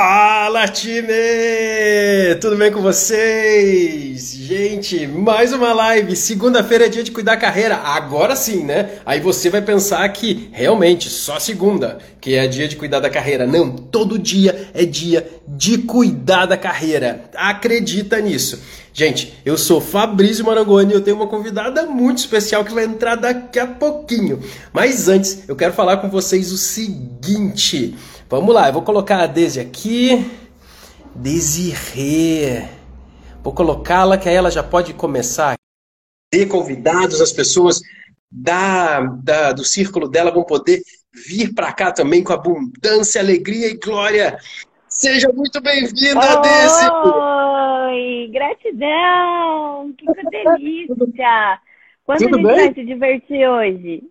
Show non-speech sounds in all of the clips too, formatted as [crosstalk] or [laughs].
Fala time! Tudo bem com vocês? Gente, mais uma live. Segunda-feira é dia de cuidar da carreira. Agora sim, né? Aí você vai pensar que realmente só segunda que é dia de cuidar da carreira. Não, todo dia é dia de cuidar da carreira. Acredita nisso. Gente, eu sou Fabrício Marangoni e eu tenho uma convidada muito especial que vai entrar daqui a pouquinho. Mas antes, eu quero falar com vocês o seguinte. Vamos lá, eu vou colocar a Desi aqui. Desirê. Vou colocá-la que aí ela já pode começar. Ter convidados, as pessoas da, da, do círculo dela vão poder vir para cá também com abundância, alegria e glória. Seja muito bem-vinda, Desi! Oi, gratidão! Que delícia! Quanto Tudo a gente bem? vai se divertir hoje?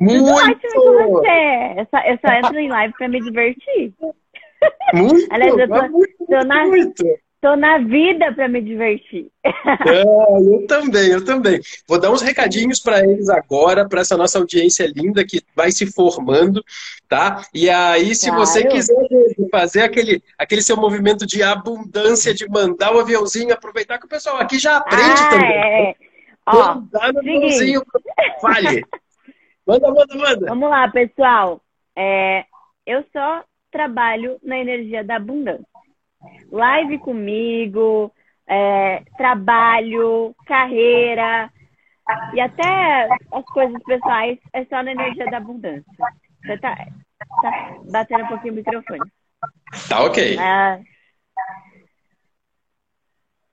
Muito! Com você! Eu só, eu só entro em live para me divertir. Muito! Aliás, eu tô, muito, tô na, muito. Tô na vida para me divertir. É, eu também, eu também. Vou dar uns recadinhos para eles agora, para essa nossa audiência linda que vai se formando, tá? E aí, se claro. você quiser fazer aquele, aquele seu movimento de abundância, de mandar o aviãozinho, aproveitar que o pessoal aqui já aprende ah, também. É. Ó, mandar no aviãozinho, vale. [laughs] Manda, manda, manda. Vamos lá, pessoal. É, eu só trabalho na energia da abundância. Live comigo, é, trabalho, carreira e até as coisas pessoais é só na energia da abundância. Você tá, tá batendo um pouquinho o microfone. Tá ok. É,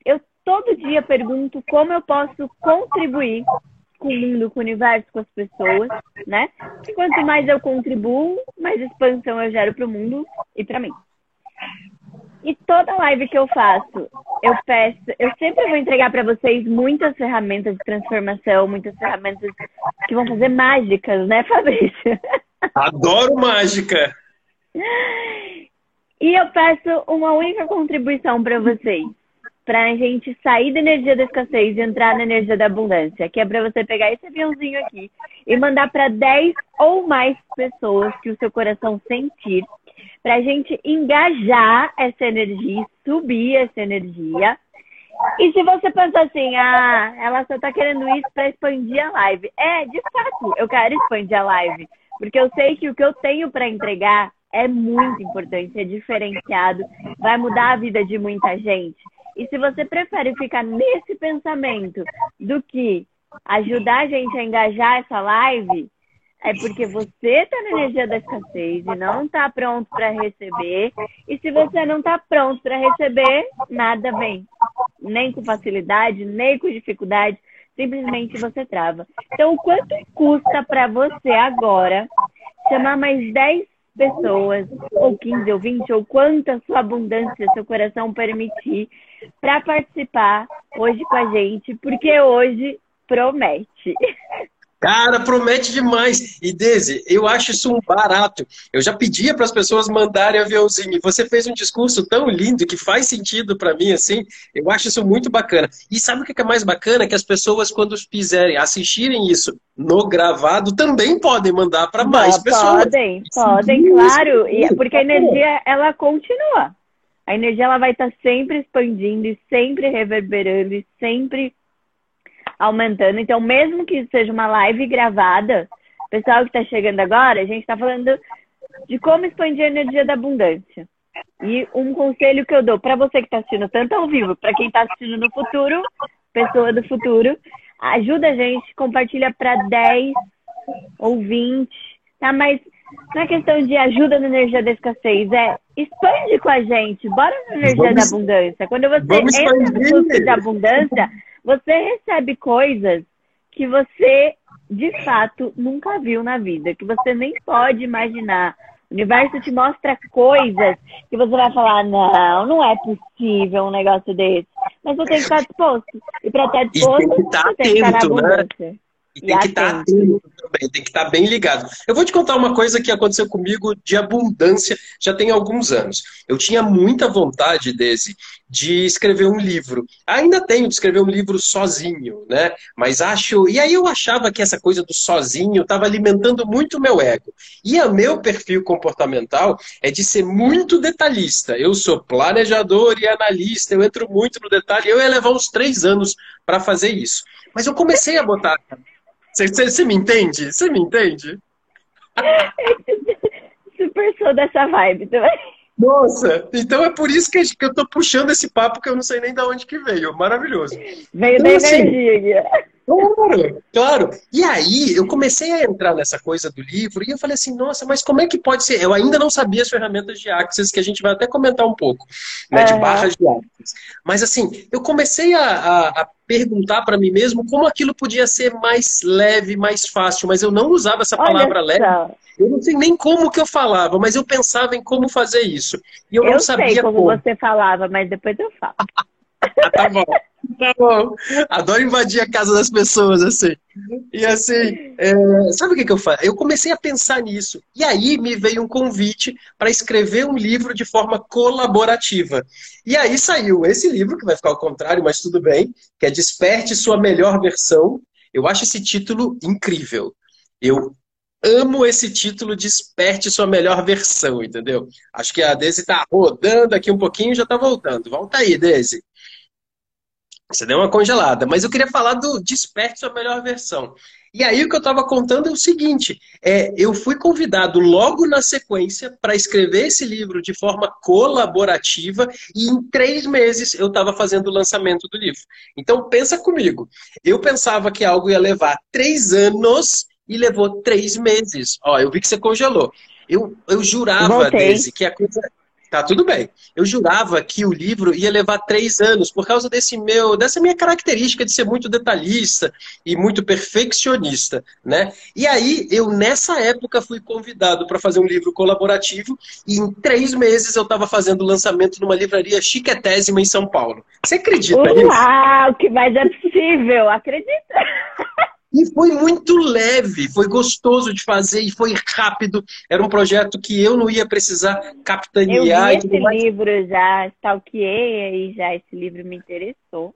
eu todo dia pergunto como eu posso contribuir com o mundo, com o universo, com as pessoas, né? E quanto mais eu contribuo, mais expansão eu gero para o mundo e para mim. E toda live que eu faço, eu peço, eu sempre vou entregar para vocês muitas ferramentas de transformação, muitas ferramentas que vão fazer mágicas, né, [laughs] Fabrício? Adoro mágica. E eu peço uma única contribuição para vocês, para a gente sair da energia da escassez e entrar na energia da abundância, que é para você pegar esse aviãozinho aqui e mandar para 10 ou mais pessoas que o seu coração sentir para a gente engajar essa energia, subir essa energia. E se você pensa assim, ah, ela só está querendo isso para expandir a live. É, de fato, eu quero expandir a live. Porque eu sei que o que eu tenho para entregar é muito importante, é diferenciado, vai mudar a vida de muita gente. E se você prefere ficar nesse pensamento do que ajudar a gente a engajar essa live, é porque você está na energia da escassez e não está pronto para receber. E se você não está pronto para receber, nada vem. Nem com facilidade, nem com dificuldade. Simplesmente você trava. Então, quanto custa para você agora chamar mais 10 pessoas, ou 15, ou 20, ou quanta sua abundância, seu coração permitir, para participar hoje com a gente, porque hoje promete. Cara, promete demais. E Desi, eu acho isso um barato. Eu já pedia para as pessoas mandarem aviãozinho. E você fez um discurso tão lindo que faz sentido para mim, assim. Eu acho isso muito bacana. E sabe o que é mais bacana? Que as pessoas, quando quiserem assistirem isso no gravado, também podem mandar para mais Não, pessoas. Podem, podem, claro. E, porque a energia, ela continua. A energia, ela vai estar sempre expandindo e sempre reverberando e sempre aumentando. Então, mesmo que seja uma live gravada, pessoal que está chegando agora, a gente está falando de como expandir a energia da abundância. E um conselho que eu dou para você que está assistindo tanto ao vivo, para quem está assistindo no futuro, pessoa do futuro, ajuda a gente, compartilha para 10 ou 20, tá? Mas não é questão de ajuda na energia da escassez, é expande com a gente, bora na energia vamos, da abundância. Quando você entra no fluxo de abundância, você recebe coisas que você, de fato, nunca viu na vida, que você nem pode imaginar. O universo te mostra coisas que você vai falar, não, não é possível um negócio desse. Mas você tem que estar disposto. E para estar disposto, tem que estar você tem que estar na né? abundância. Né? E tem e que estar tá atento também, tem que estar tá bem ligado. Eu vou te contar uma coisa que aconteceu comigo de abundância já tem alguns anos. Eu tinha muita vontade, Desi, de escrever um livro. Ainda tenho de escrever um livro sozinho, né? Mas acho. E aí eu achava que essa coisa do sozinho estava alimentando muito o meu ego. E o meu perfil comportamental é de ser muito detalhista. Eu sou planejador e analista, eu entro muito no detalhe. Eu ia levar uns três anos para fazer isso. Mas eu comecei a botar você me entende? Você me entende? [laughs] Super sou dessa vibe também. Nossa, então é por isso que eu tô puxando esse papo que eu não sei nem de onde que veio. Maravilhoso. Veio então, da assim, energia. Claro, claro. E aí eu comecei a entrar nessa coisa do livro e eu falei assim, nossa, mas como é que pode ser? Eu ainda não sabia as ferramentas de Axis, que a gente vai até comentar um pouco, né, de barras de Axis. Mas assim, eu comecei a, a, a perguntar para mim mesmo como aquilo podia ser mais leve, mais fácil, mas eu não usava essa palavra leve. Eu não sei nem como que eu falava, mas eu pensava em como fazer isso. E eu, eu não sabia sei como, como você falava, mas depois eu falo. Tá bom. Tá bom. Adoro invadir a casa das pessoas, assim. E assim, é... sabe o que, que eu faço? Eu comecei a pensar nisso. E aí me veio um convite para escrever um livro de forma colaborativa. E aí saiu esse livro, que vai ficar ao contrário, mas tudo bem, que é Desperte Sua Melhor Versão. Eu acho esse título incrível. Eu amo esse título Desperte Sua Melhor Versão, entendeu? Acho que a Daisy está rodando aqui um pouquinho e já está voltando. Volta aí, Daisy. Você deu uma congelada. Mas eu queria falar do Desperte Sua Melhor Versão. E aí o que eu estava contando é o seguinte: é, eu fui convidado logo na sequência para escrever esse livro de forma colaborativa e em três meses eu estava fazendo o lançamento do livro. Então pensa comigo. Eu pensava que algo ia levar três anos e levou três meses. Ó, eu vi que você congelou. Eu, eu jurava, Daisy, que a coisa Tá tudo bem. Eu jurava que o livro ia levar três anos por causa desse meu, dessa minha característica de ser muito detalhista e muito perfeccionista, né? E aí eu nessa época fui convidado para fazer um livro colaborativo e em três meses eu estava fazendo o lançamento numa livraria chiquetésima em São Paulo. Você acredita Uau, nisso? Uau, que mais é possível? Acredita? [laughs] E foi muito leve, foi gostoso de fazer e foi rápido. Era um projeto que eu não ia precisar capitanear. Eu vi esse livro já, stalkeei aí já, esse livro me interessou.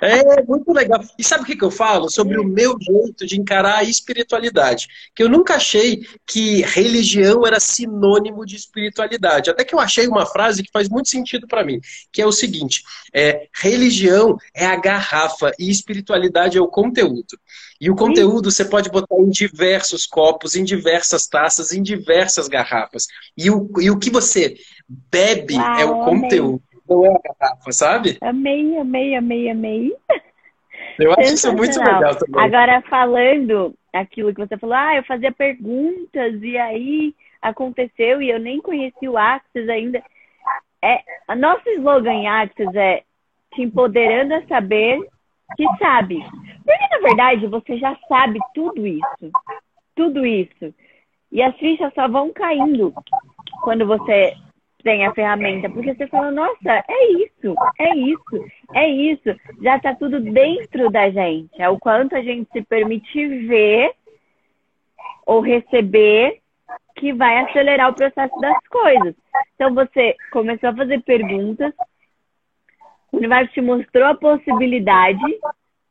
É, muito legal. E sabe o que, que eu falo? Sobre o meu jeito de encarar a espiritualidade. Que eu nunca achei que religião era sinônimo de espiritualidade. Até que eu achei uma frase que faz muito sentido para mim, que é o seguinte: é, religião é a garrafa e espiritualidade é o conteúdo. E o conteúdo você pode botar em diversos copos, em diversas taças, em diversas garrafas. E o, e o que você bebe Uau, é o conteúdo, não é a garrafa, sabe? Amei, amei, amei, amei. Eu acho isso muito legal também. Agora, falando aquilo que você falou, ah, eu fazia perguntas e aí aconteceu e eu nem conheci o Axis ainda. É, a nosso slogan Axis é te empoderando a saber que sabe. Porque, na verdade, você já sabe tudo isso. Tudo isso. E as fichas só vão caindo quando você tem a ferramenta. Porque você fala, nossa, é isso, é isso, é isso. Já está tudo dentro da gente. É o quanto a gente se permite ver ou receber que vai acelerar o processo das coisas. Então você começou a fazer perguntas, o universo te mostrou a possibilidade,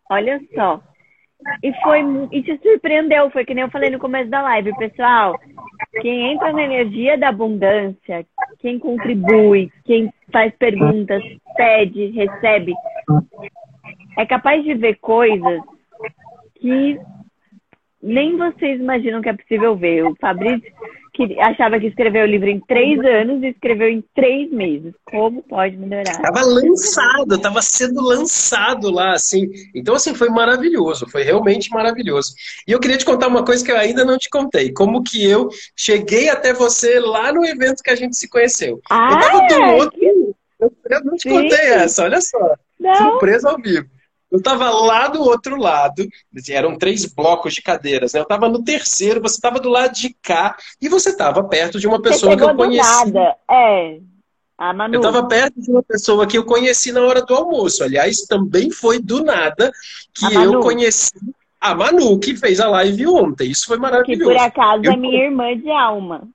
olha só. E foi e te surpreendeu, foi que nem eu falei no começo da live, pessoal. Quem entra na energia da abundância, quem contribui, quem faz perguntas, pede, recebe, é capaz de ver coisas que nem vocês imaginam que é possível ver. O Fabrício que achava que escreveu o livro em três anos e escreveu em três meses. Como pode melhorar? Tava lançado, tava sendo lançado lá, assim. Então, assim, foi maravilhoso, foi realmente maravilhoso. E eu queria te contar uma coisa que eu ainda não te contei. Como que eu cheguei até você lá no evento que a gente se conheceu. Ah, eu tava do é? outro. Eu não te Sim. contei essa, olha só. Não. Surpresa ao vivo. Eu estava lá do outro lado, eram três blocos de cadeiras, né? Eu estava no terceiro, você estava do lado de cá e você estava perto de uma pessoa que eu conheci. Nada. É. A Manu. Eu estava perto de uma pessoa que eu conheci na hora do almoço. Aliás, também foi do nada que eu conheci a Manu, que fez a live ontem. Isso foi maravilhoso. Que por acaso eu... é minha irmã de alma.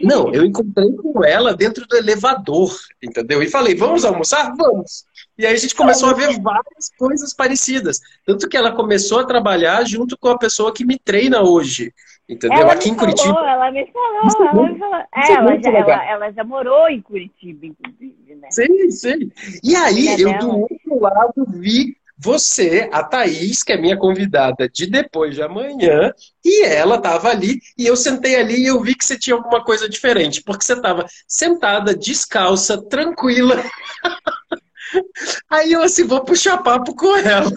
Não, eu encontrei com ela dentro do elevador, entendeu? E falei, vamos almoçar? Vamos. E aí a gente começou a ver várias coisas parecidas. Tanto que ela começou a trabalhar junto com a pessoa que me treina hoje. Entendeu? Ela Aqui em falou, Curitiba. Ela me falou, ela me falou. É, ela, já, ela, ela, já morou em Curitiba, inclusive, né? Sim, sim. E aí, eu do outro lado vi você, a Thaís, que é minha convidada de depois de amanhã, e ela estava ali, e eu sentei ali e eu vi que você tinha alguma coisa diferente, porque você estava sentada, descalça, tranquila. [laughs] Aí eu assim, vou puxar papo com ela.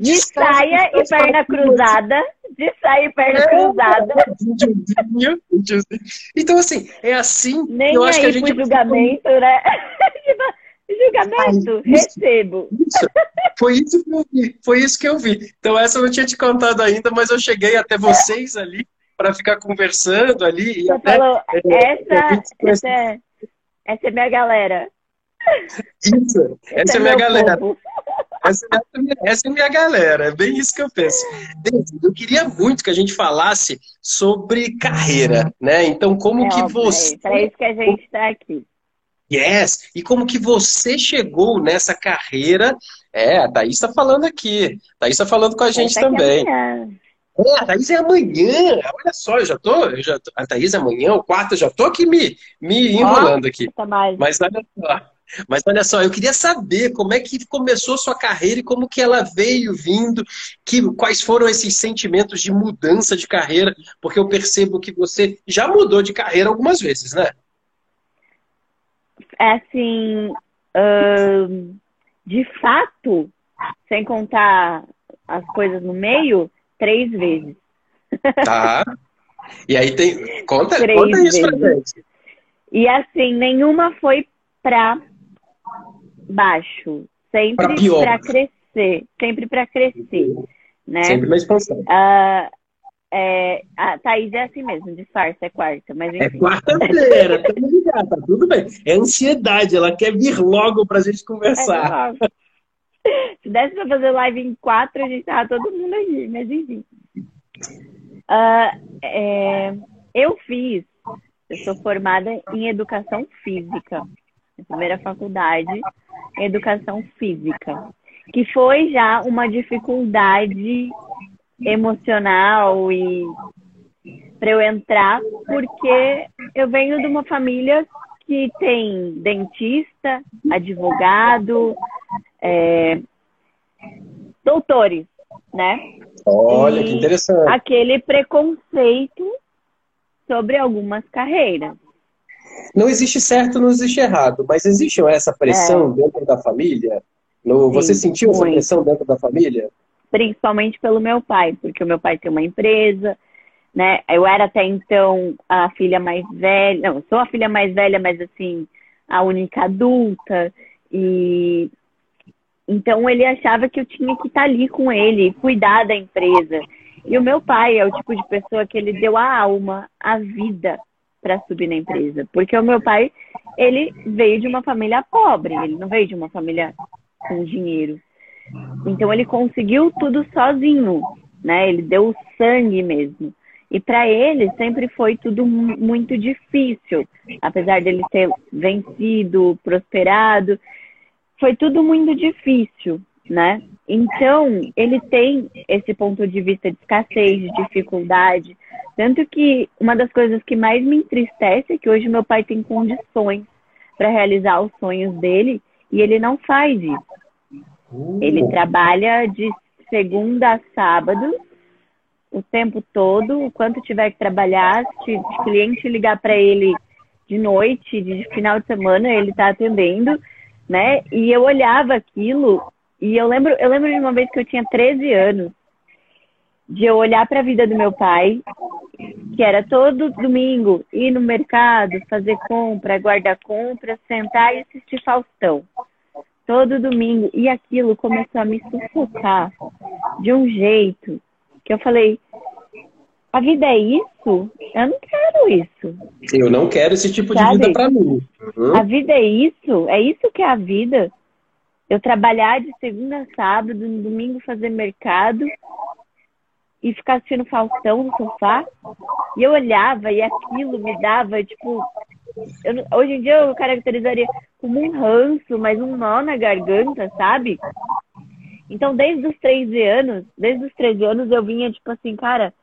De saia e perna cruzada. De saia e perna é, cruzada. Então, assim, é assim. Nem eu acho que a gente. julgamento, né? [laughs] Julgamento, Ai, isso, recebo. Isso. Foi isso que eu vi. Foi isso que eu vi. Então, essa eu não tinha te contado ainda, mas eu cheguei até vocês ali para ficar conversando ali. Você até, falou, é, essa, essa, é, essa é minha galera. Isso, essa é, é minha galera. Essa, essa, é minha galera, é bem isso que eu penso. Eu queria muito que a gente falasse sobre carreira, né? Então, como é que você. É isso que a gente está aqui. Yes! E como que você chegou nessa carreira? É, a Thaís está falando aqui. A Thaís está falando com a gente também. É, a Thaís é amanhã. Olha só, eu já tô. Eu já tô, a Thaís é amanhã, o quarto, eu já tô aqui me, me enrolando aqui. Mas olha só. Mas olha só, eu queria saber como é que começou sua carreira e como que ela veio vindo, que, quais foram esses sentimentos de mudança de carreira, porque eu percebo que você já mudou de carreira algumas vezes, né? É assim, uh, de fato, sem contar as coisas no meio, três vezes. Tá. E aí tem. Conta, conta isso vezes. pra gente. E assim, nenhuma foi pra baixo. Sempre para crescer. Sempre para crescer. Né? Sempre na expansão. Uh, é, a Thaís é assim mesmo, disfarça, é quarta. Mas É quarta-feira, [laughs] tá, tá tudo bem. É ansiedade, ela quer vir logo pra gente conversar. É, Se desse pra fazer live em quatro, a gente tava todo mundo aqui, mas enfim. Uh, é, eu fiz, eu sou formada em educação física primeira faculdade educação física, que foi já uma dificuldade emocional e para eu entrar, porque eu venho de uma família que tem dentista, advogado, é, doutores, né? Olha, e que interessante. Aquele preconceito sobre algumas carreiras. Não existe certo, não existe errado, mas existe essa pressão é. dentro da família? No, Sim, você sentiu muito. essa pressão dentro da família? Principalmente pelo meu pai, porque o meu pai tem uma empresa, né? Eu era até então a filha mais velha, não, sou a filha mais velha, mas assim, a única adulta. E então ele achava que eu tinha que estar ali com ele, cuidar da empresa. E o meu pai é o tipo de pessoa que ele deu a alma, a vida para subir na empresa. Porque o meu pai, ele veio de uma família pobre, ele não veio de uma família com dinheiro. Então ele conseguiu tudo sozinho, né? Ele deu o sangue mesmo. E para ele sempre foi tudo muito difícil, apesar dele ter vencido, prosperado, foi tudo muito difícil, né? Então, ele tem esse ponto de vista de escassez, de dificuldade, tanto que uma das coisas que mais me entristece é que hoje meu pai tem condições para realizar os sonhos dele e ele não faz isso. Ele uh. trabalha de segunda a sábado, o tempo todo, o quanto tiver que trabalhar, se o cliente ligar para ele de noite, de final de semana, ele está atendendo, né? E eu olhava aquilo e eu lembro, eu lembro de uma vez que eu tinha 13 anos de eu olhar para a vida do meu pai, que era todo domingo ir no mercado, fazer compra, guardar compra, sentar e assistir Faustão. Todo domingo. E aquilo começou a me sufocar de um jeito que eu falei: a vida é isso? Eu não quero isso. Eu não quero esse tipo Sabe? de vida para mim. Uhum. A vida é isso? É isso que é a vida? Eu trabalhar de segunda a sábado, no domingo fazer mercado e ficar assistindo Faustão no sofá. E eu olhava e aquilo me dava, tipo. Eu, hoje em dia eu caracterizaria como um ranço, mas um nó na garganta, sabe? Então, desde os 13 anos, desde os 13 anos eu vinha, tipo assim, cara,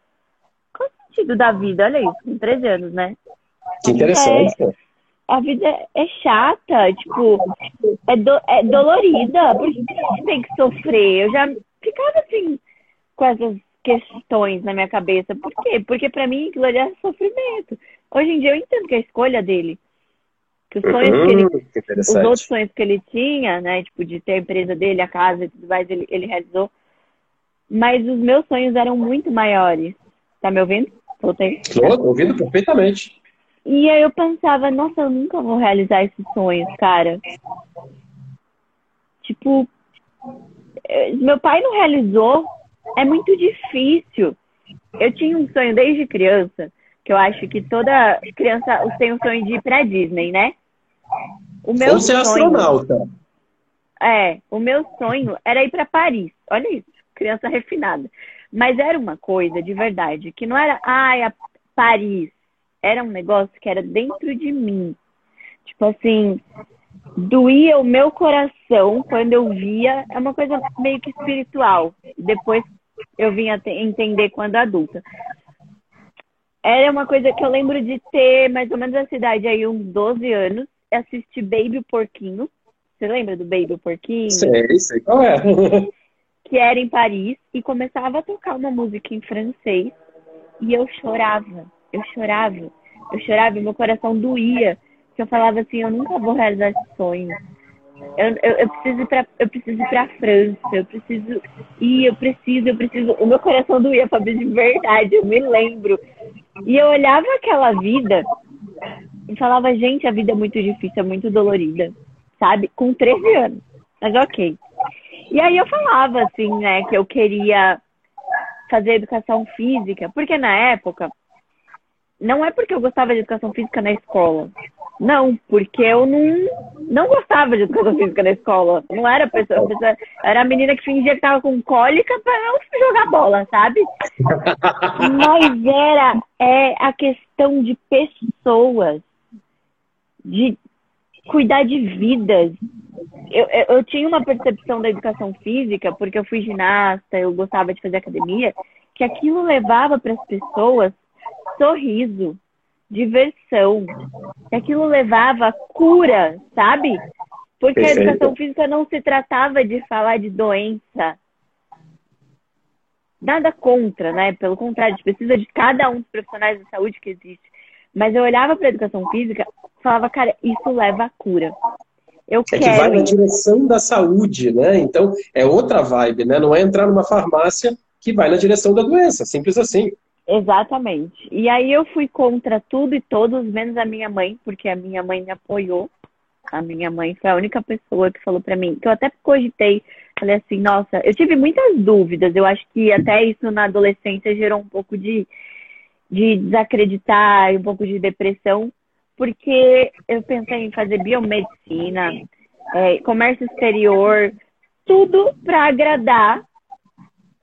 qual o sentido da vida? Olha isso, com 13 anos, né? Que interessante. É, a vida é chata, tipo, é, do, é dolorida. Por que a gente tem que sofrer? Eu já ficava assim com essas questões na minha cabeça. Por quê? Porque para mim aquilo ali é sofrimento. Hoje em dia eu entendo que é a escolha dele. Que os sonhos uhum, que ele. Que os outros sonhos que ele tinha, né? Tipo, de ter a empresa dele, a casa e tudo mais, ele, ele realizou. Mas os meus sonhos eram muito maiores. Tá me ouvindo? Voltei. Estou ouvindo perfeitamente. E aí eu pensava, nossa, eu nunca vou realizar esses sonhos, cara. Tipo, eh, meu pai não realizou, é muito difícil. Eu tinha um sonho desde criança, que eu acho que toda criança tem um sonho de ir pra Disney, né? O meu Ou ser sonho, astronauta. É, o meu sonho era ir para Paris. Olha isso, criança refinada. Mas era uma coisa de verdade, que não era, ai, a Paris era um negócio que era dentro de mim. Tipo assim, doía o meu coração quando eu via. É uma coisa meio que espiritual. Depois eu vim a entender quando adulta. Era uma coisa que eu lembro de ter mais ou menos a cidade aí, uns 12 anos, assistir Baby Porquinho. Você lembra do Baby Porquinho? Sei, sei qual é. [laughs] que era em Paris e começava a tocar uma música em francês e eu chorava eu chorava. Eu chorava meu coração doía. Que eu falava assim, eu nunca vou realizar esse sonho. Eu, eu, eu preciso ir pra, eu preciso ir pra França, eu preciso ir, eu preciso, eu preciso. O meu coração doía, Fabi, de verdade, eu me lembro. E eu olhava aquela vida e falava, gente, a vida é muito difícil, é muito dolorida, sabe? Com 13 anos. Mas ok. E aí eu falava, assim, né, que eu queria fazer educação física, porque na época não é porque eu gostava de educação física na escola. Não, porque eu não, não gostava de educação física na escola. Não era a pessoa, pessoa era a menina que fingia que tava com cólica para não jogar bola, sabe? [laughs] Mas era é, a questão de pessoas, de cuidar de vidas. Eu, eu, eu tinha uma percepção da educação física, porque eu fui ginasta, eu gostava de fazer academia, que aquilo levava para as pessoas sorriso, diversão. Aquilo levava a cura, sabe? Porque Perfeito. a educação física não se tratava de falar de doença. Nada contra, né? Pelo contrário, a gente precisa de cada um dos profissionais da saúde que existe. Mas eu olhava para a educação física e falava, cara, isso leva à cura. Eu é quero. que vai na direção da saúde, né? Então é outra vibe, né? Não é entrar numa farmácia que vai na direção da doença, simples assim. Exatamente. E aí eu fui contra tudo e todos, menos a minha mãe, porque a minha mãe me apoiou. A minha mãe foi a única pessoa que falou para mim, que eu até cogitei, falei assim, nossa, eu tive muitas dúvidas. Eu acho que até isso na adolescência gerou um pouco de, de desacreditar, um pouco de depressão, porque eu pensei em fazer biomedicina, é, comércio exterior, tudo para agradar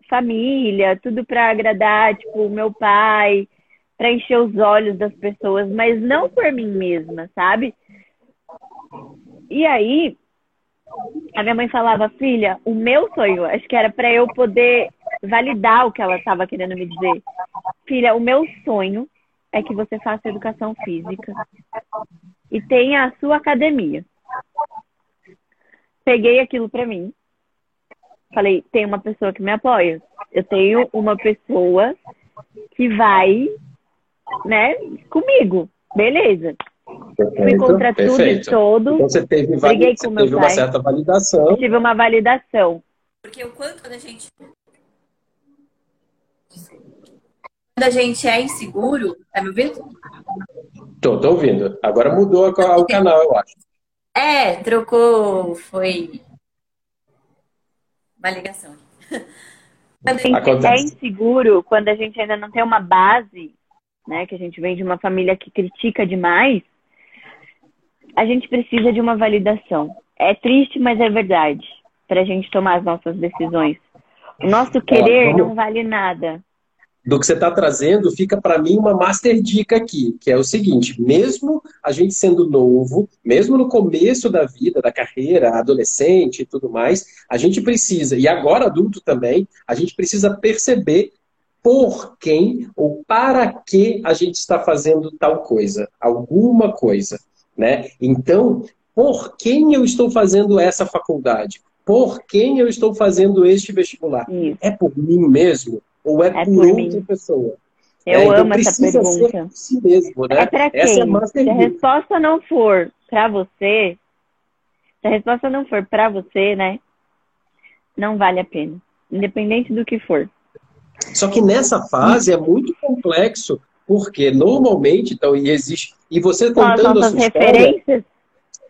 família, tudo para agradar, tipo, o meu pai, para encher os olhos das pessoas, mas não por mim mesma, sabe? E aí, a minha mãe falava, filha, o meu sonho, acho que era para eu poder validar o que ela estava querendo me dizer. Filha, o meu sonho é que você faça educação física e tenha a sua academia. Peguei aquilo para mim falei, tem uma pessoa que me apoia. Eu tenho uma pessoa que vai, né, comigo. Beleza. Perfeito, Fui contra perfeito. tudo e todo. Então você teve, briguei com meu pai. uma certa validação. Eu tive uma validação. Porque o quanto quando a gente. Quando a gente é inseguro. Tá me ouvindo? Tô, tô ouvindo. Agora mudou o canal, eu acho. É, trocou. Foi uma ligação. É inseguro, quando a gente ainda não tem uma base, né, que a gente vem de uma família que critica demais, a gente precisa de uma validação. É triste, mas é verdade. para a gente tomar as nossas decisões. O nosso querer não vale nada. Do que você está trazendo, fica para mim uma master dica aqui, que é o seguinte: mesmo a gente sendo novo, mesmo no começo da vida, da carreira, adolescente e tudo mais, a gente precisa, e agora adulto também, a gente precisa perceber por quem ou para que a gente está fazendo tal coisa, alguma coisa, né? Então, por quem eu estou fazendo essa faculdade? Por quem eu estou fazendo este vestibular? Isso. É por mim mesmo ou é, é por, por, outra mim. pessoa? Eu é, então amo essa pergunta. Si mesmo, né? É para quem? É se a resposta não for para você, se a resposta não for para você, né? Não vale a pena, independente do que for. Só que nessa fase é muito complexo, porque normalmente, então, e existe. E você contando as referências?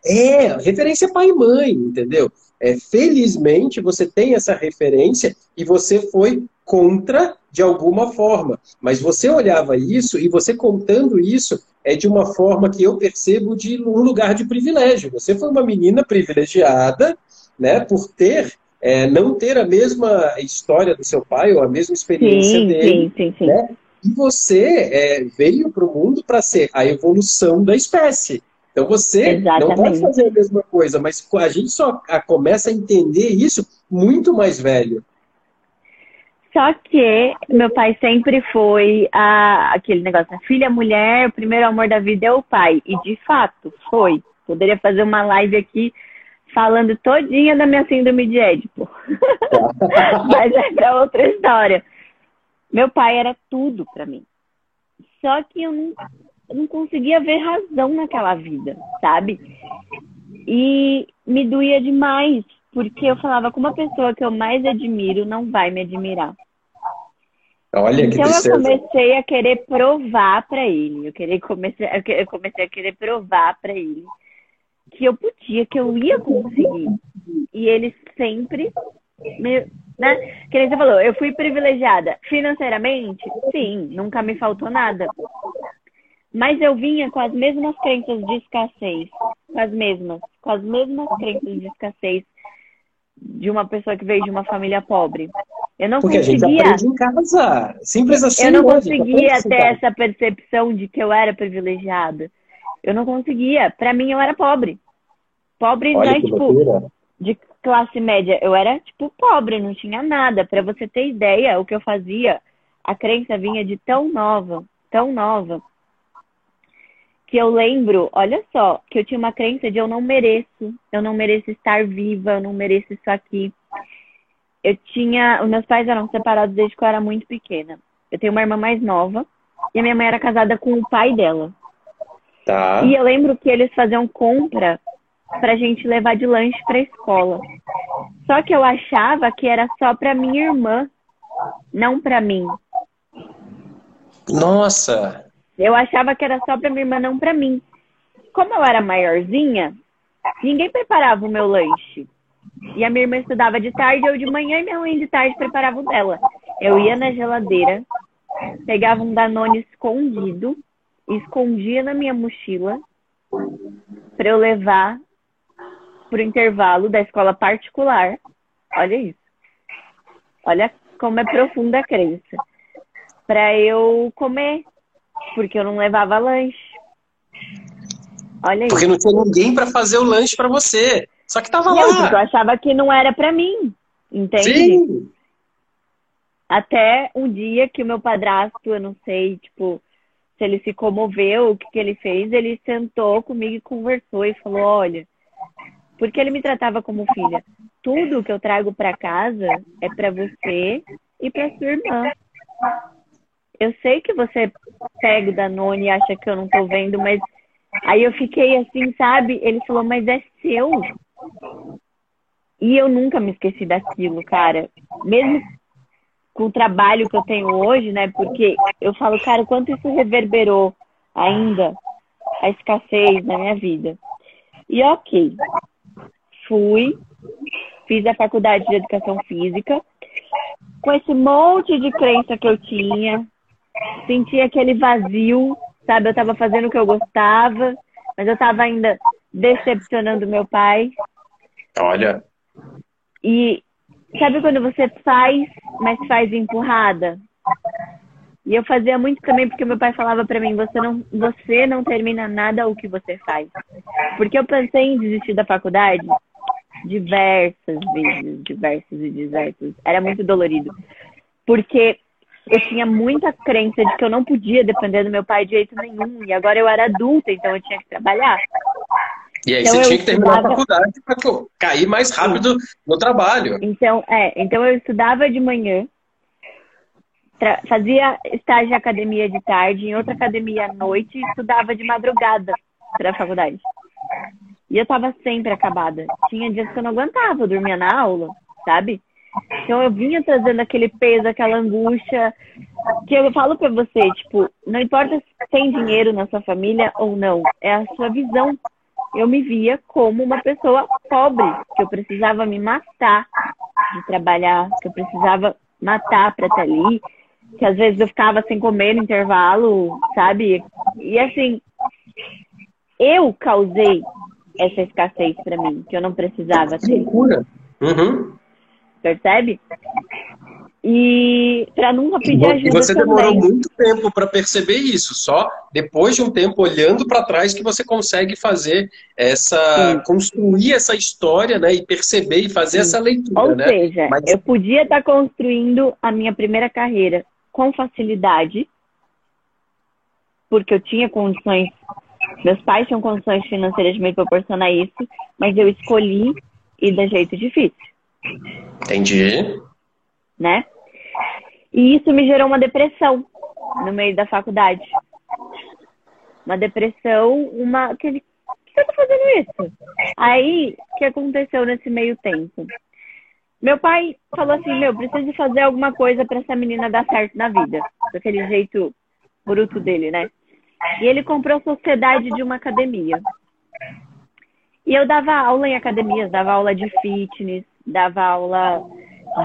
é, referência pai e mãe, entendeu? É, felizmente você tem essa referência e você foi contra de alguma forma. Mas você olhava isso e você contando isso é de uma forma que eu percebo de um lugar de privilégio. Você foi uma menina privilegiada, né, por ter é, não ter a mesma história do seu pai ou a mesma experiência sim, dele. Sim, sim, sim. Né? E você é, veio para o mundo para ser a evolução da espécie. Então você Exatamente. não pode fazer a mesma coisa, mas a gente só começa a entender isso muito mais velho. Só que meu pai sempre foi a, aquele negócio, a filha, mulher, o primeiro amor da vida é o pai. E de fato, foi. Poderia fazer uma live aqui falando todinha da minha síndrome de Édipo. [laughs] Mas é para outra história. Meu pai era tudo para mim. Só que eu não, eu não conseguia ver razão naquela vida, sabe? E me doía demais, porque eu falava com uma pessoa que eu mais admiro não vai me admirar. Olha então eu comecei a querer provar para ele. Eu, querer, comecei, eu comecei a querer provar para ele que eu podia, que eu ia conseguir. E ele sempre me, né? Que nem você falou, eu fui privilegiada financeiramente? Sim, nunca me faltou nada. Mas eu vinha com as mesmas crenças de escassez, com as mesmas, com as mesmas crenças de escassez de uma pessoa que veio de uma família pobre. Eu não Porque conseguia. A gente aprende em casa. Simples assim. Eu não conseguia ter essa percepção de que eu era privilegiada. Eu não conseguia. Para mim, eu era pobre. Pobre Olha não é tipo loucura. de classe média. Eu era tipo pobre, não tinha nada. Para você ter ideia, o que eu fazia, a crença vinha de tão nova, tão nova, que eu lembro, olha só, que eu tinha uma crença de eu não mereço, eu não mereço estar viva, eu não mereço isso aqui. Eu tinha, os meus pais eram separados desde que eu era muito pequena. Eu tenho uma irmã mais nova e a minha mãe era casada com o pai dela. Tá. E eu lembro que eles faziam compra pra gente levar de lanche pra escola. Só que eu achava que era só pra minha irmã, não pra mim. Nossa! Eu achava que era só pra minha irmã, não pra mim. Como eu era maiorzinha, ninguém preparava o meu lanche. E a minha irmã estudava de tarde, eu de manhã e minha mãe de tarde preparava o dela. Eu ia na geladeira, pegava um Danone escondido, escondia na minha mochila para eu levar para o intervalo da escola particular. Olha isso. Olha como é profunda a crença. Para eu comer, porque eu não levava lanche. Olha porque isso. não tinha ninguém para fazer o lanche para você. Só que tava não, lá. Eu achava que não era para mim. Entende? Sim. Até um dia que o meu padrasto, eu não sei, tipo, se ele se comoveu, o que, que ele fez, ele sentou comigo e conversou e falou: Olha, porque ele me tratava como filha. Tudo que eu trago para casa é para você e para sua irmã. Eu sei que você pega o Danone e acha que eu não tô vendo, mas aí eu fiquei assim, sabe? Ele falou, mas é seu. E eu nunca me esqueci daquilo, cara. Mesmo com o trabalho que eu tenho hoje, né? Porque eu falo, cara, quanto isso reverberou ainda a escassez na minha vida. E ok, fui, fiz a faculdade de educação física, com esse monte de crença que eu tinha, senti aquele vazio, sabe? Eu estava fazendo o que eu gostava, mas eu estava ainda decepcionando meu pai. Olha. E sabe quando você faz, mas faz empurrada? E eu fazia muito também porque meu pai falava para mim, você não, você não termina nada o que você faz. Porque eu pensei em desistir da faculdade diversas vezes, diversas e diversas. Era muito dolorido. Porque eu tinha muita crença de que eu não podia depender do meu pai de jeito nenhum. E agora eu era adulta, então eu tinha que trabalhar. E aí então, você tinha que terminar estudava... a faculdade para cair mais rápido Sim. no trabalho. Então, é, então eu estudava de manhã, fazia estágio de academia de tarde, em outra academia à noite e estudava de madrugada para a faculdade. E eu estava sempre acabada. Tinha dias que eu não aguentava, eu dormia na aula, sabe? Então eu vinha trazendo aquele peso, aquela angústia, que eu falo para você, tipo, não importa se tem dinheiro na sua família ou não, é a sua visão. Eu me via como uma pessoa pobre, que eu precisava me matar de trabalhar, que eu precisava matar para estar ali, que às vezes eu ficava sem comer no intervalo, sabe? E assim, eu causei essa escassez para mim, que eu não precisava ter. Loucura. Uhum. Percebe? E para nunca pedir ajuda. E você também. demorou muito tempo para perceber isso. Só depois de um tempo olhando para trás que você consegue fazer essa. Sim. construir essa história, né? E perceber e fazer Sim. essa leitura. Ou né? seja, Mas... eu podia estar tá construindo a minha primeira carreira com facilidade, porque eu tinha condições, meus pais tinham condições financeiras de me proporcionar isso, mas eu escolhi ir da jeito difícil. Entendi. Né? E isso me gerou uma depressão no meio da faculdade. Uma depressão, uma. Que, que eu tô fazendo isso? Aí, o que aconteceu nesse meio tempo? Meu pai falou assim: Meu, preciso fazer alguma coisa para essa menina dar certo na vida. Daquele jeito bruto dele, né? E ele comprou a sociedade de uma academia. E eu dava aula em academias, dava aula de fitness, dava aula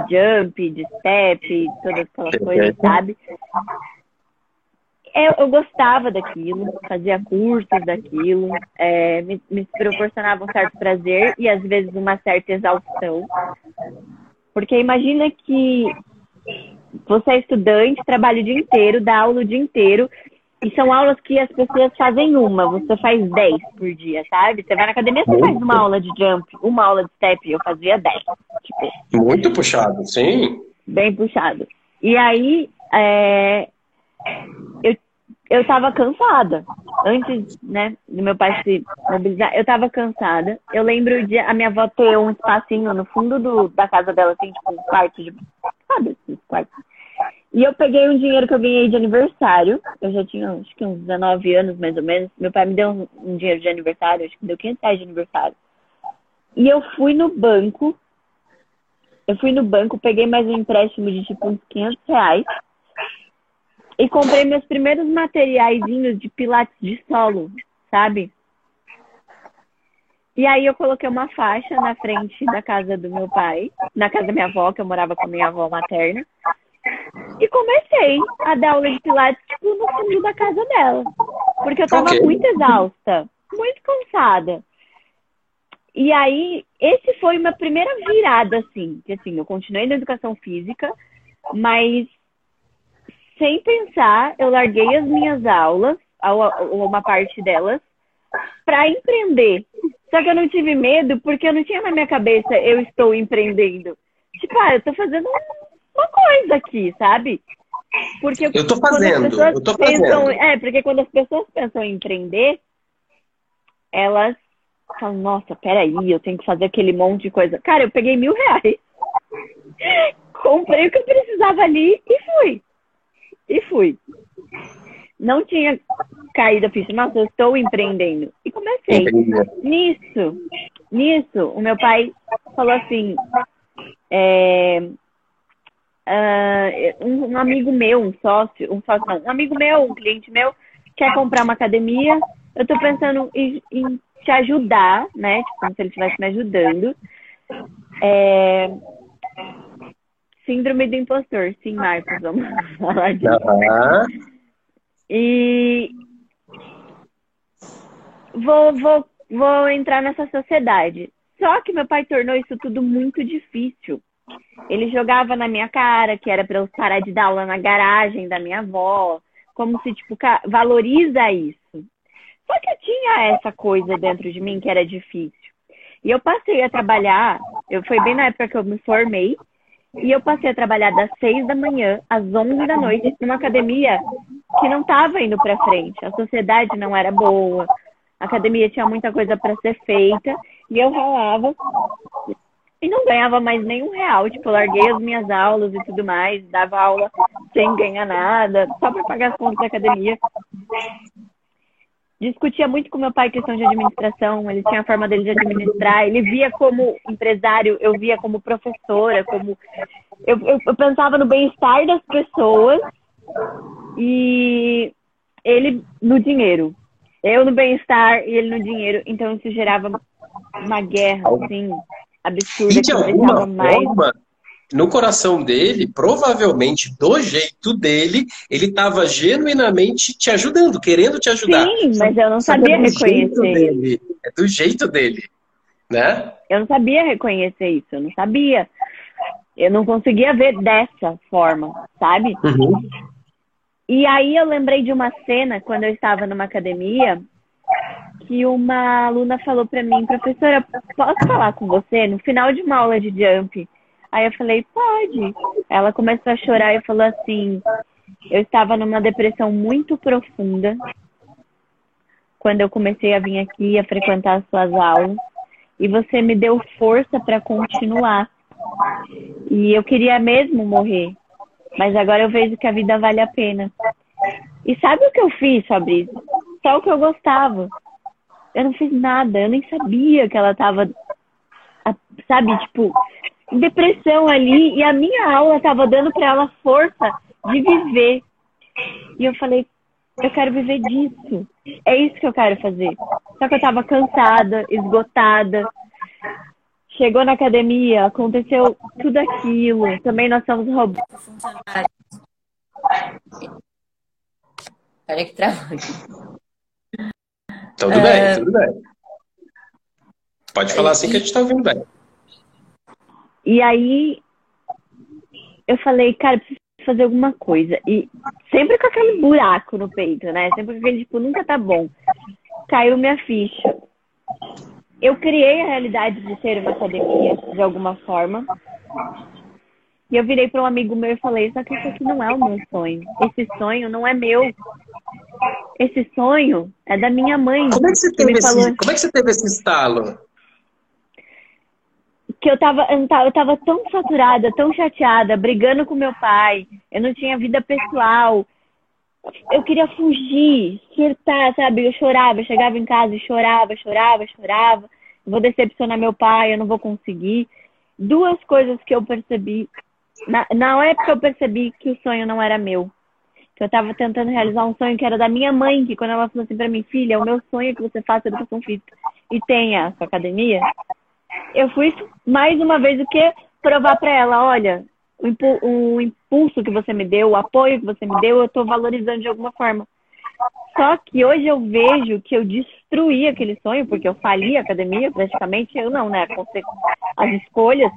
de jump, de step, todas aquelas coisas, sabe? Eu, eu, gostava daquilo, fazia cursos daquilo, é, me, me proporcionava um certo prazer e às vezes uma certa exaustão. Porque imagina que você é estudante, trabalha o dia inteiro, dá aula o dia inteiro, e são aulas que as pessoas fazem uma, você faz 10 por dia, sabe? Você vai na academia, você faz uma aula de jump, uma aula de step, eu fazia 10. Tipo, Muito puxado, sim. Bem puxado. E aí, é, eu, eu tava cansada. Antes, né, do meu pai se mobilizar, eu tava cansada. Eu lembro de a minha avó ter um espacinho no fundo do, da casa dela, assim, tipo, um quarto de. Sabe, esse quarto. E eu peguei um dinheiro que eu ganhei de aniversário. Eu já tinha, acho que uns 19 anos, mais ou menos. Meu pai me deu um, um dinheiro de aniversário, acho que deu 500 reais de aniversário. E eu fui no banco. Eu fui no banco, peguei mais um empréstimo de tipo uns 500 reais e comprei meus primeiros materiais de pilates de solo, sabe? E aí eu coloquei uma faixa na frente da casa do meu pai, na casa da minha avó, que eu morava com a minha avó materna. E comecei a dar aula de pilates, tipo, no fundo da casa dela. Porque eu tava okay. muito exausta, muito cansada. E aí, esse foi uma primeira virada, assim. Que assim, eu continuei na educação física, mas sem pensar, eu larguei as minhas aulas, uma parte delas, para empreender. Só que eu não tive medo porque eu não tinha na minha cabeça eu estou empreendendo. Tipo, ah, eu tô fazendo uma coisa aqui, sabe? Porque eu tô fazendo, eu tô pensam, fazendo. É, porque quando as pessoas pensam em empreender, elas falam, nossa, peraí, eu tenho que fazer aquele monte de coisa. Cara, eu peguei mil reais, [laughs] comprei o que eu precisava ali e fui. E fui. Não tinha caído a ficha, nossa, eu estou empreendendo. E comecei. Nisso, nisso, o meu pai falou assim, é, uh, um, um, amigo meu, um sócio, um sócio não, um amigo meu, um cliente meu, quer comprar uma academia, eu estou pensando em, em, te ajudar, né? Tipo, como se ele estivesse me ajudando. É, Síndrome do impostor, sim, Marcos, vamos [laughs] falar disso. Uhum. E vou, vou, vou entrar nessa sociedade. Só que meu pai tornou isso tudo muito difícil. Ele jogava na minha cara que era para eu parar de dar aula na garagem da minha avó, como se, tipo, valoriza isso. Só que eu tinha essa coisa dentro de mim que era difícil. E eu passei a trabalhar, eu foi bem na época que eu me formei, e eu passei a trabalhar das seis da manhã às onze da noite numa academia que não estava indo para frente. A sociedade não era boa, a academia tinha muita coisa para ser feita, e eu ralava e não ganhava mais nenhum real. Tipo, eu larguei as minhas aulas e tudo mais, dava aula sem ganhar nada, só para pagar as contas da academia. Discutia muito com meu pai questão de administração, ele tinha a forma dele de administrar, ele via como empresário, eu via como professora, como. Eu, eu, eu pensava no bem-estar das pessoas e ele no dinheiro. Eu no bem-estar e ele no dinheiro. Então isso gerava uma guerra, assim, absurda. E de alguma forma, no coração dele, provavelmente do jeito dele, ele estava genuinamente te ajudando, querendo te ajudar. Sim, mas eu não sabia é reconhecer. Dele, é do jeito dele, né? Eu não sabia reconhecer isso, eu não sabia. Eu não conseguia ver dessa forma, sabe? Uhum. E aí eu lembrei de uma cena quando eu estava numa academia que uma aluna falou para mim, professora, posso falar com você no final de uma aula de jump? Aí eu falei, pode. Ela começou a chorar e falou assim: eu estava numa depressão muito profunda quando eu comecei a vir aqui a frequentar as suas aulas e você me deu força para continuar. E eu queria mesmo morrer, mas agora eu vejo que a vida vale a pena. E sabe o que eu fiz, Fabrício? Só o que eu gostava. Eu não fiz nada, eu nem sabia que ela tava, sabe, tipo, em depressão ali. E a minha aula tava dando para ela força de viver. E eu falei, eu quero viver disso. É isso que eu quero fazer. Só que eu tava cansada, esgotada. Chegou na academia, aconteceu tudo aquilo. Também nós somos robôs. Peraí que aqui. Tudo é... bem, tudo bem. Pode falar assim que a gente tá ouvindo bem. E aí eu falei, cara, preciso fazer alguma coisa. E sempre com aquele buraco no peito, né? Sempre com aquele, tipo, nunca tá bom. Caiu minha ficha. Eu criei a realidade de ser uma academia, de alguma forma. E eu virei para um amigo meu e falei, só que isso aqui não é o meu sonho. Esse sonho não é meu. Esse sonho é da minha mãe. Como é que você teve, esse, falou... como é que você teve esse estalo? Que eu tava, eu tava tão saturada, tão chateada, brigando com meu pai. Eu não tinha vida pessoal. Eu queria fugir, surtar, sabe? Eu chorava, eu chegava em casa e chorava, chorava, chorava. vou decepcionar meu pai, eu não vou conseguir. Duas coisas que eu percebi. Na, na época eu percebi que o sonho não era meu que eu estava tentando realizar um sonho que era da minha mãe, que quando ela falou assim para mim, filha, o meu sonho é que você faça educação física e tenha a sua academia, eu fui mais uma vez o que provar para ela, olha, o, impulso que você me deu, o apoio que você me deu, eu estou valorizando de alguma forma. Só que hoje eu vejo que eu destruí aquele sonho, porque eu fali a academia, praticamente, eu não, né? As escolhas,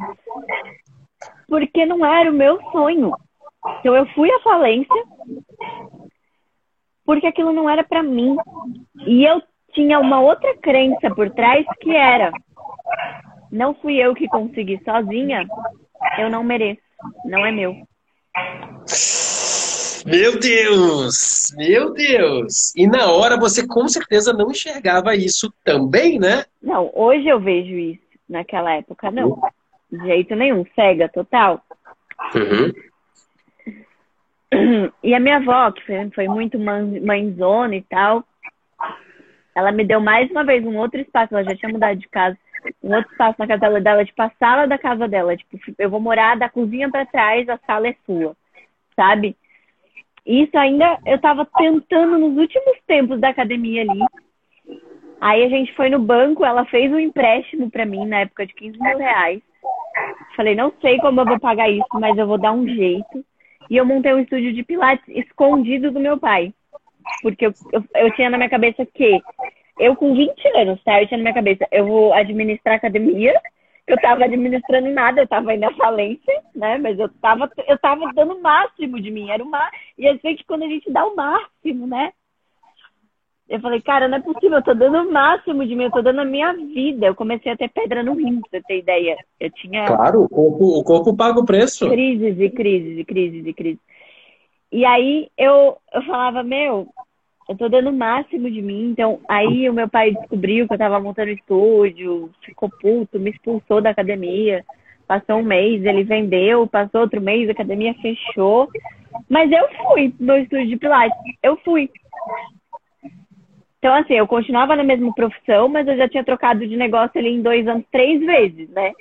porque não era o meu sonho. Então eu fui à falência porque aquilo não era para mim. E eu tinha uma outra crença por trás que era: não fui eu que consegui sozinha, eu não mereço, não é meu. Meu Deus! Meu Deus! E na hora você com certeza não enxergava isso também, né? Não, hoje eu vejo isso. Naquela época, não. De jeito nenhum. Cega, total. Uhum. E a minha avó, que foi, foi muito mãezona e tal, ela me deu mais uma vez um outro espaço. Ela já tinha mudado de casa. Um outro espaço na casa dela, tipo, a sala da casa dela. Tipo, eu vou morar da cozinha para trás, a sala é sua. Sabe? Isso ainda eu tava tentando nos últimos tempos da academia ali. Aí a gente foi no banco, ela fez um empréstimo para mim na época de 15 mil reais. Falei, não sei como eu vou pagar isso, mas eu vou dar um jeito. E eu montei um estúdio de pilates escondido do meu pai. Porque eu, eu, eu tinha na minha cabeça que eu com 20 anos, tá? Eu tinha na minha cabeça, eu vou administrar academia, eu tava administrando nada, eu tava indo à falência, né? Mas eu tava, eu tava dando o máximo de mim, era o. E a gente, quando a gente dá o máximo, né? Eu falei, cara, não é possível, eu tô dando o máximo de mim, eu tô dando a minha vida. Eu comecei a ter pedra no rim, pra você ter ideia. Eu tinha. Claro, o corpo, o corpo paga o preço. Crises e crises e crises e crises. E aí eu, eu falava, meu, eu tô dando o máximo de mim. Então, aí o meu pai descobriu que eu tava montando estúdio, ficou puto, me expulsou da academia. Passou um mês, ele vendeu, passou outro mês, a academia fechou. Mas eu fui meu estúdio de Pilates. Eu fui. Então, assim, eu continuava na mesma profissão, mas eu já tinha trocado de negócio ali em dois anos, três vezes, né?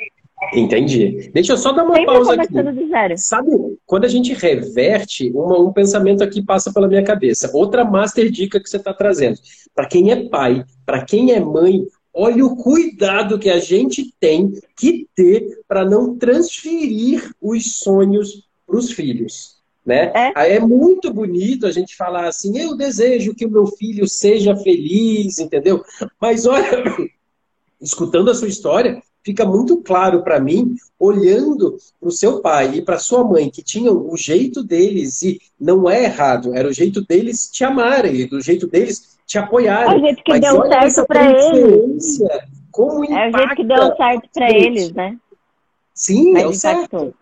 Entendi. Deixa eu só dar uma Sempre pausa aqui. do zero. Sabe, quando a gente reverte, uma- um pensamento aqui passa pela minha cabeça. Outra master dica que você está trazendo. Para quem é pai, para quem é mãe, olha o cuidado que a gente tem que ter para não transferir os sonhos para os filhos. Né? É. é muito bonito a gente falar assim, eu desejo que o meu filho seja feliz, entendeu? Mas olha, [laughs] escutando a sua história, fica muito claro para mim, olhando para o seu pai e para sua mãe, que tinham o jeito deles, e não é errado, era o jeito deles te amarem, do jeito deles te É apoiarem. o jeito que Mas deu certo pra eles. É o jeito que deu certo gente. eles, né? Sim, é o Mas certo.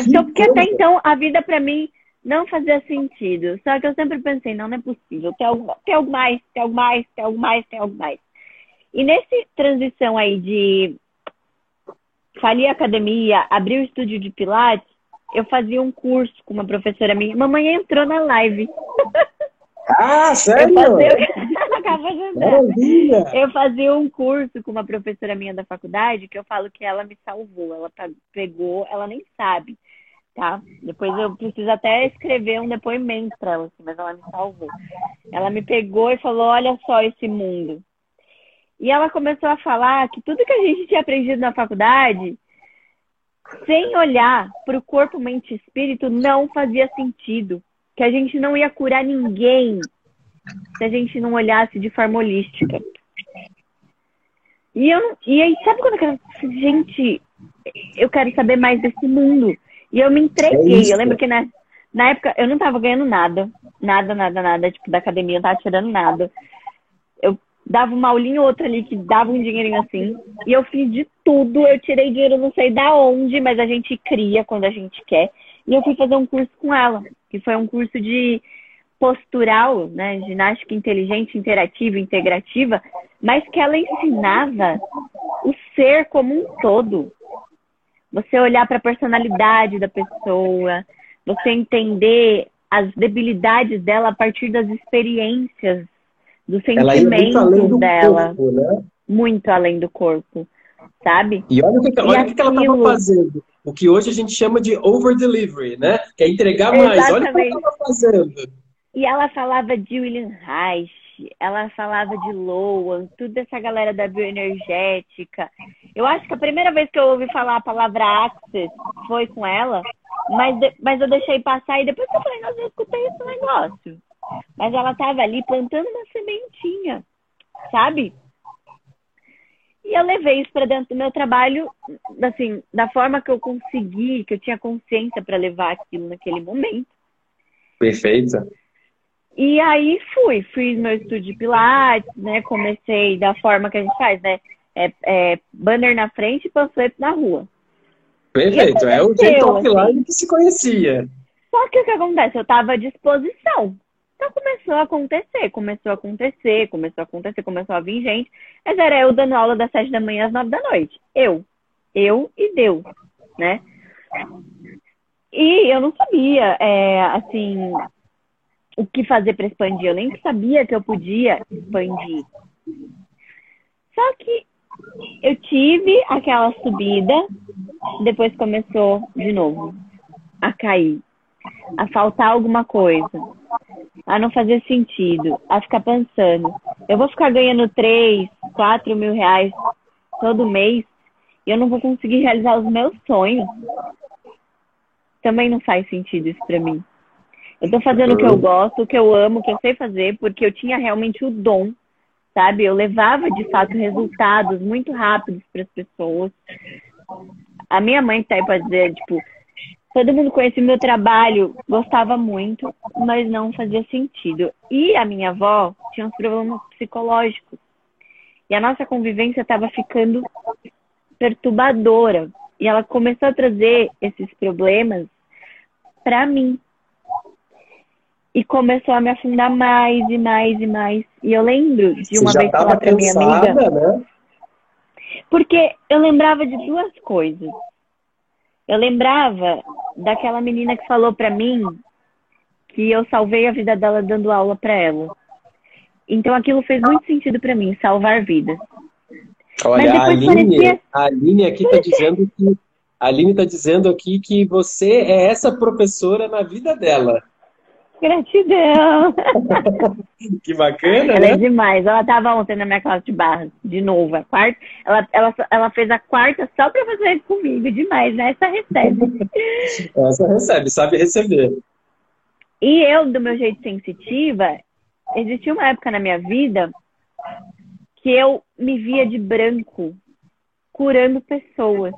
Impactou. Impactou Que porque até então a vida pra mim não fazia sentido. Só que eu sempre pensei, não, não é possível. Tem algo, tem algo mais, tem algo mais, tem algo mais, tem algo mais. E nesse transição aí de falir a academia, abrir o estúdio de Pilates, eu fazia um curso com uma professora minha. Mamãe entrou na live. Ah, [laughs] Eu sério? fazia... Acabou de entrar. Maravilha! Eu fazia um curso com uma professora minha da faculdade que eu falo que ela me salvou. Ela pa- pegou, ela nem sabe, tá? Depois eu preciso até escrever um depoimento pra ela, assim, mas ela me salvou. Ela me pegou e falou: Olha só esse mundo. E ela começou a falar que tudo que a gente tinha aprendido na faculdade, sem olhar para o corpo, mente e espírito, não fazia sentido. Que a gente não ia curar ninguém se a gente não olhasse de forma holística. E, eu, e aí, sabe quando eu quero. Gente, eu quero saber mais desse mundo. E eu me É entreguei. isso. eu lembro que na, na época eu não tava ganhando nada. Nada, nada, nada. Tipo, da academia eu não tava tirando nada. Eu dava uma aulinha ou outra ali que dava um dinheirinho assim. E eu fiz de tudo. Eu tirei dinheiro, não sei da onde, mas a gente cria quando a gente quer. E eu fui fazer um curso com ela, que foi um curso de postural, né, ginástica inteligente, interativa, integrativa, mas que ela ensinava o ser como um todo. Você olhar para a personalidade da pessoa, você entender as debilidades dela a partir das experiências, muito além sentimentos do dela, corpo, né? muito além do corpo, sabe? E olha o que, olha o que ela estava aquilo- fazendo. O que hoje a gente chama de over delivery, né? Que é entregar mais. Olha o que ela Exatamente. estava fazendo. E ela falava de William Reich, ela falava de Lowan, tudo essa galera da bioenergética. Eu acho que a primeira vez que eu ouvi falar a palavra Access foi com ela, mas, mas eu deixei passar e depois eu falei, nossa, eu escutei esse negócio. Mas ela tava ali plantando uma sementinha, sabe? E eu levei isso para dentro do meu trabalho, assim, da forma que eu consegui, que eu tinha consciência para levar aquilo naquele momento. Perfeita. E aí fui, fiz meu estúdio de Pilates, né? Comecei da forma que a gente faz, né? É, é banner na frente e panfleto na rua. Perfeito. É o jeito assim. offline que se conhecia. Só que o que acontece? Eu tava à disposição. Então começou a acontecer, começou a acontecer, começou a acontecer, começou a vir gente. Mas era eu dando aula das sete da manhã às nove da noite. Eu. Eu e Deus, né? E eu não sabia, é, assim, o que fazer para expandir. Eu nem sabia que eu podia expandir. Só que eu tive aquela subida, depois começou de novo a cair, a faltar alguma coisa, a não fazer sentido, a ficar pensando. Eu vou ficar ganhando 3, 4 mil reais todo mês e eu não vou conseguir realizar os meus sonhos. Também não faz sentido isso pra mim. Eu tô fazendo o que eu gosto, o que eu amo, o que eu sei fazer, porque eu tinha realmente o dom sabe? Eu levava, de fato, resultados muito rápidos para as pessoas. A minha mãe tá aí para dizer, tipo, todo mundo conhecia o meu trabalho, gostava muito, mas não fazia sentido. E a minha avó tinha uns problemas psicológicos. E a nossa convivência estava ficando perturbadora. E ela começou a trazer esses problemas para mim. E começou a me afundar mais e mais e mais. E eu lembro de uma Você vez falar pra minha amiga. Né? Porque eu lembrava de duas coisas. Eu lembrava daquela menina que falou para mim que eu salvei a vida dela dando aula para ela. Então aquilo fez muito sentido para mim, salvar vidas. Olha, a Aline, parecia... a Aline aqui está dizendo que a Aline está dizendo aqui que você é essa professora na vida dela. Gratidão! [laughs] que bacana, ela né? é demais. Ela estava ontem na minha classe de barra, de novo, a quarta. Ela, ela, ela fez a quarta só para fazer comigo. Demais, né? Essa recebe. [laughs] Essa recebe, sabe receber. E eu, do meu jeito sensitiva, existia uma época na minha vida que eu me via de branco curando pessoas.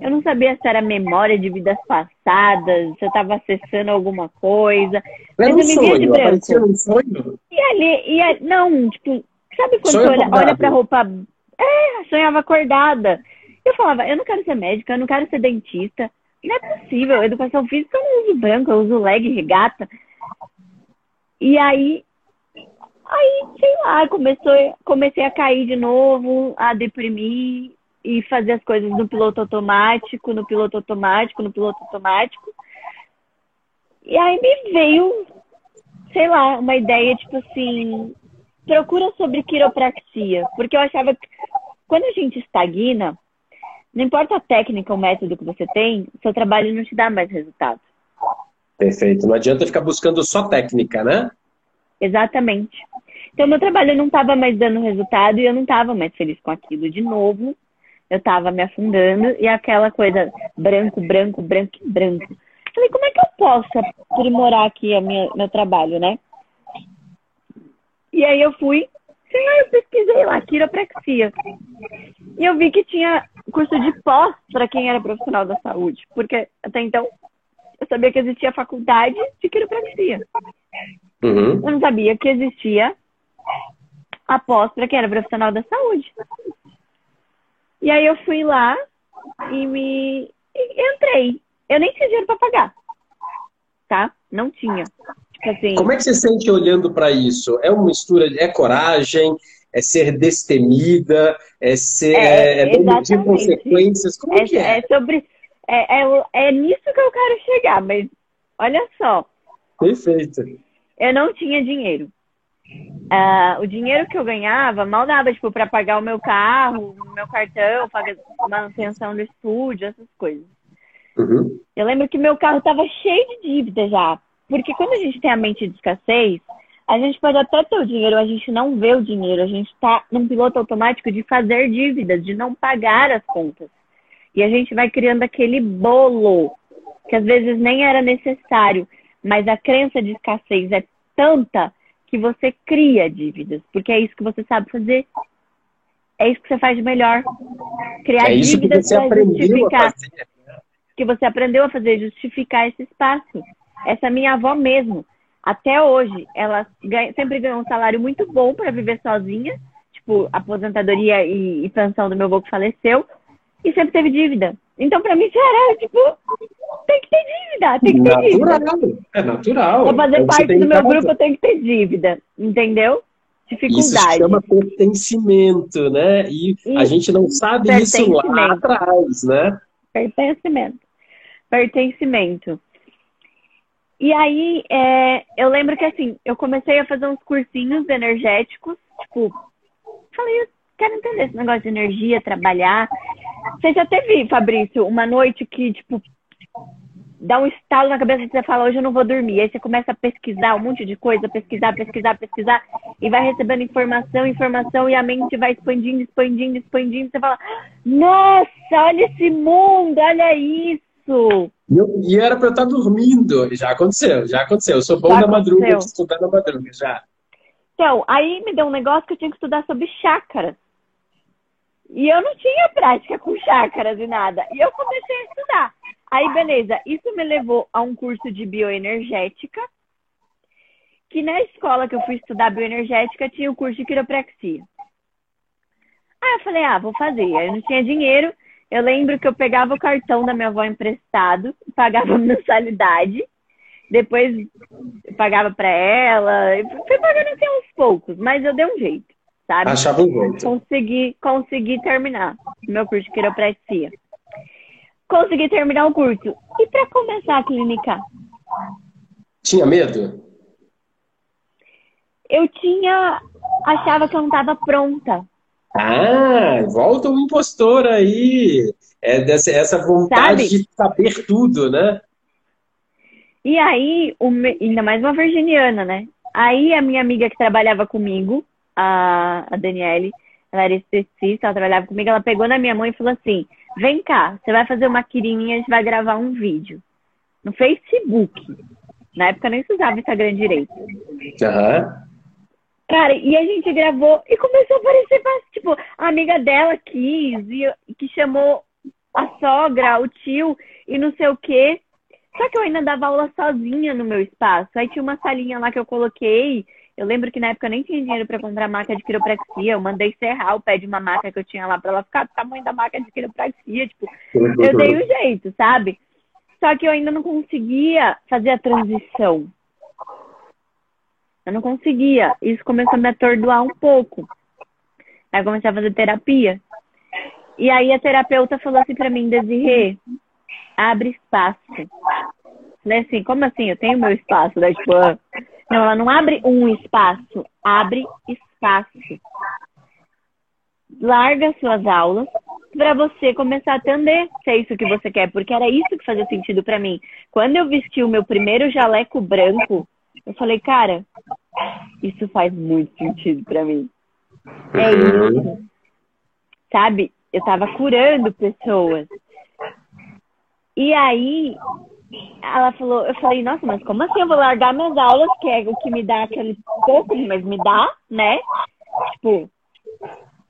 Eu não sabia se era memória de vidas passadas, se eu estava acessando alguma coisa. Era mas um de branco. Um sonho. E ali, e ali, não, tipo, sabe quando sonho você olha, olha pra roupa. É, sonhava acordada. Eu falava, eu não quero ser médica, eu não quero ser dentista. Não é possível. Educação física eu não uso branco, eu uso leg, regata. E aí, aí, sei lá, começou, comecei a cair de novo, a deprimir e fazer as coisas no piloto automático, no piloto automático, no piloto automático. E aí me veio, sei lá, uma ideia tipo assim, procura sobre quiropraxia, porque eu achava que quando a gente estagna, não importa a técnica ou método que você tem, seu trabalho não te dá mais resultado. Perfeito. Não adianta ficar buscando só técnica, né? Exatamente. Então, meu trabalho não estava mais dando resultado e eu não estava mais feliz com aquilo. De novo, eu tava me afundando e aquela coisa branco, branco, branco branco. Falei, como é que eu posso aprimorar aqui minha, meu trabalho, né? E aí eu fui, sei lá, eu pesquisei lá, quiropraxia. E eu vi que tinha curso de pós para quem era profissional da saúde, porque até então eu sabia que existia faculdade de quiropraxia. Uhum. Eu não sabia que existia a pós para quem era profissional da saúde. E aí eu fui lá e me e entrei. Eu nem tinha dinheiro para pagar. Tá? Não tinha. Tipo assim... Como é que você sente olhando para isso? É uma mistura, é coragem, é ser destemida, é ser é, é medir consequências? Como é, que é? É sobre. É, é, é nisso que eu quero chegar, mas olha só. Perfeito. Eu não tinha dinheiro. Uh, o dinheiro que eu ganhava mal dava, tipo, para pagar o meu carro, o meu cartão, pagar manutenção do estúdio, essas coisas. Uhum. Eu lembro que meu carro tava cheio de dívida já. Porque quando a gente tem a mente de escassez, a gente pode até ter o dinheiro, a gente não vê o dinheiro, a gente tá num piloto automático de fazer dívidas, de não pagar as contas. E a gente vai criando aquele bolo, que às vezes nem era necessário, mas a crença de escassez é tanta que você cria dívidas, porque é isso que você sabe fazer. É isso que você faz de melhor. Criar é dívidas para justificar. Que você aprendeu a fazer, justificar esse espaço. Essa minha avó mesmo, até hoje, ela ganha, sempre ganhou um salário muito bom para viver sozinha, tipo, aposentadoria e, e pensão do meu avô que faleceu, e sempre teve dívida. Então, para mim, era tipo, tem que ter dívida, tem que ter natural, dívida. É natural. Pra fazer é parte do meu grupo, eu tenho que ter dívida, entendeu? Dificuldade. Isso chama pertencimento, né? E isso. a gente não sabe isso lá atrás, né? Pertencimento. Pertencimento. E aí, é, eu lembro que assim, eu comecei a fazer uns cursinhos energéticos, tipo, falei, quero entender esse negócio de energia, trabalhar. Você já teve, Fabrício, uma noite que, tipo, dá um estalo na cabeça e você fala, hoje eu não vou dormir. Aí você começa a pesquisar um monte de coisa, pesquisar, pesquisar, pesquisar, e vai recebendo informação, informação, e a mente vai expandindo, expandindo, expandindo. Você fala, nossa, olha esse mundo, olha isso. E, era para eu estar dormindo. Já aconteceu, já aconteceu. Eu sou bom já na aconteceu. madruga, estudar na madruga, já. Então, aí me deu um negócio que eu tinha que estudar sobre chácaras. E eu não tinha prática com chácaras e nada. E eu comecei a estudar. Aí, beleza, isso me levou a um curso de bioenergética, que na escola que eu fui estudar bioenergética tinha o curso de quiropraxia. Aí eu falei, ah, vou fazer. Aí eu não tinha dinheiro. Eu lembro que eu pegava o cartão da minha avó emprestado, [laughs] pagava mensalidade, depois pagava para ela, fui pagando assim aos poucos, mas eu dei um jeito, sabe? Achava um jeito. Consegui, consegui terminar meu curso de quiropraxia. Consegui terminar o curso. E para começar a clínica? Tinha medo? Eu tinha. Achava que eu não estava pronta. Ah, volta o impostor aí. É dessa, essa vontade Sabe? de saber tudo, né? E aí, ainda mais uma virginiana, né? Aí a minha amiga que trabalhava comigo, a, a Daniele, ela era esteticista, ela trabalhava comigo, ela pegou na minha mão e falou assim: vem cá, você vai fazer uma quirininha, a gente vai gravar um vídeo. No Facebook. Na época nem se usava Instagram direito. Aham. Cara, e a gente gravou e começou a aparecer, tipo, a amiga dela quis, e, que chamou a sogra, o tio e não sei o quê. Só que eu ainda dava aula sozinha no meu espaço. Aí tinha uma salinha lá que eu coloquei. Eu lembro que na época eu nem tinha dinheiro para comprar maca de quiropraxia. Eu mandei serrar o pé de uma maca que eu tinha lá para ela ficar do tamanho da maca de quiropraxia. Tipo, eu dei o um jeito, sabe? Só que eu ainda não conseguia fazer a transição. Eu não conseguia. Isso começou a me atordoar um pouco. Aí eu comecei a fazer terapia. E aí a terapeuta falou assim para mim, Desirê, abre espaço. Falei assim, como assim? Eu tenho meu espaço da tipo. Não, ela não abre um espaço, abre espaço. Larga suas aulas para você começar a atender, se é isso que você quer, porque era isso que fazia sentido para mim. Quando eu vesti o meu primeiro jaleco branco, eu falei, cara, isso faz muito sentido para mim. É isso. Sabe? Eu tava curando pessoas. E aí, ela falou, eu falei, nossa, mas como assim eu vou largar minhas aulas, que é o que me dá aquele pouco, mas me dá, né? Tipo,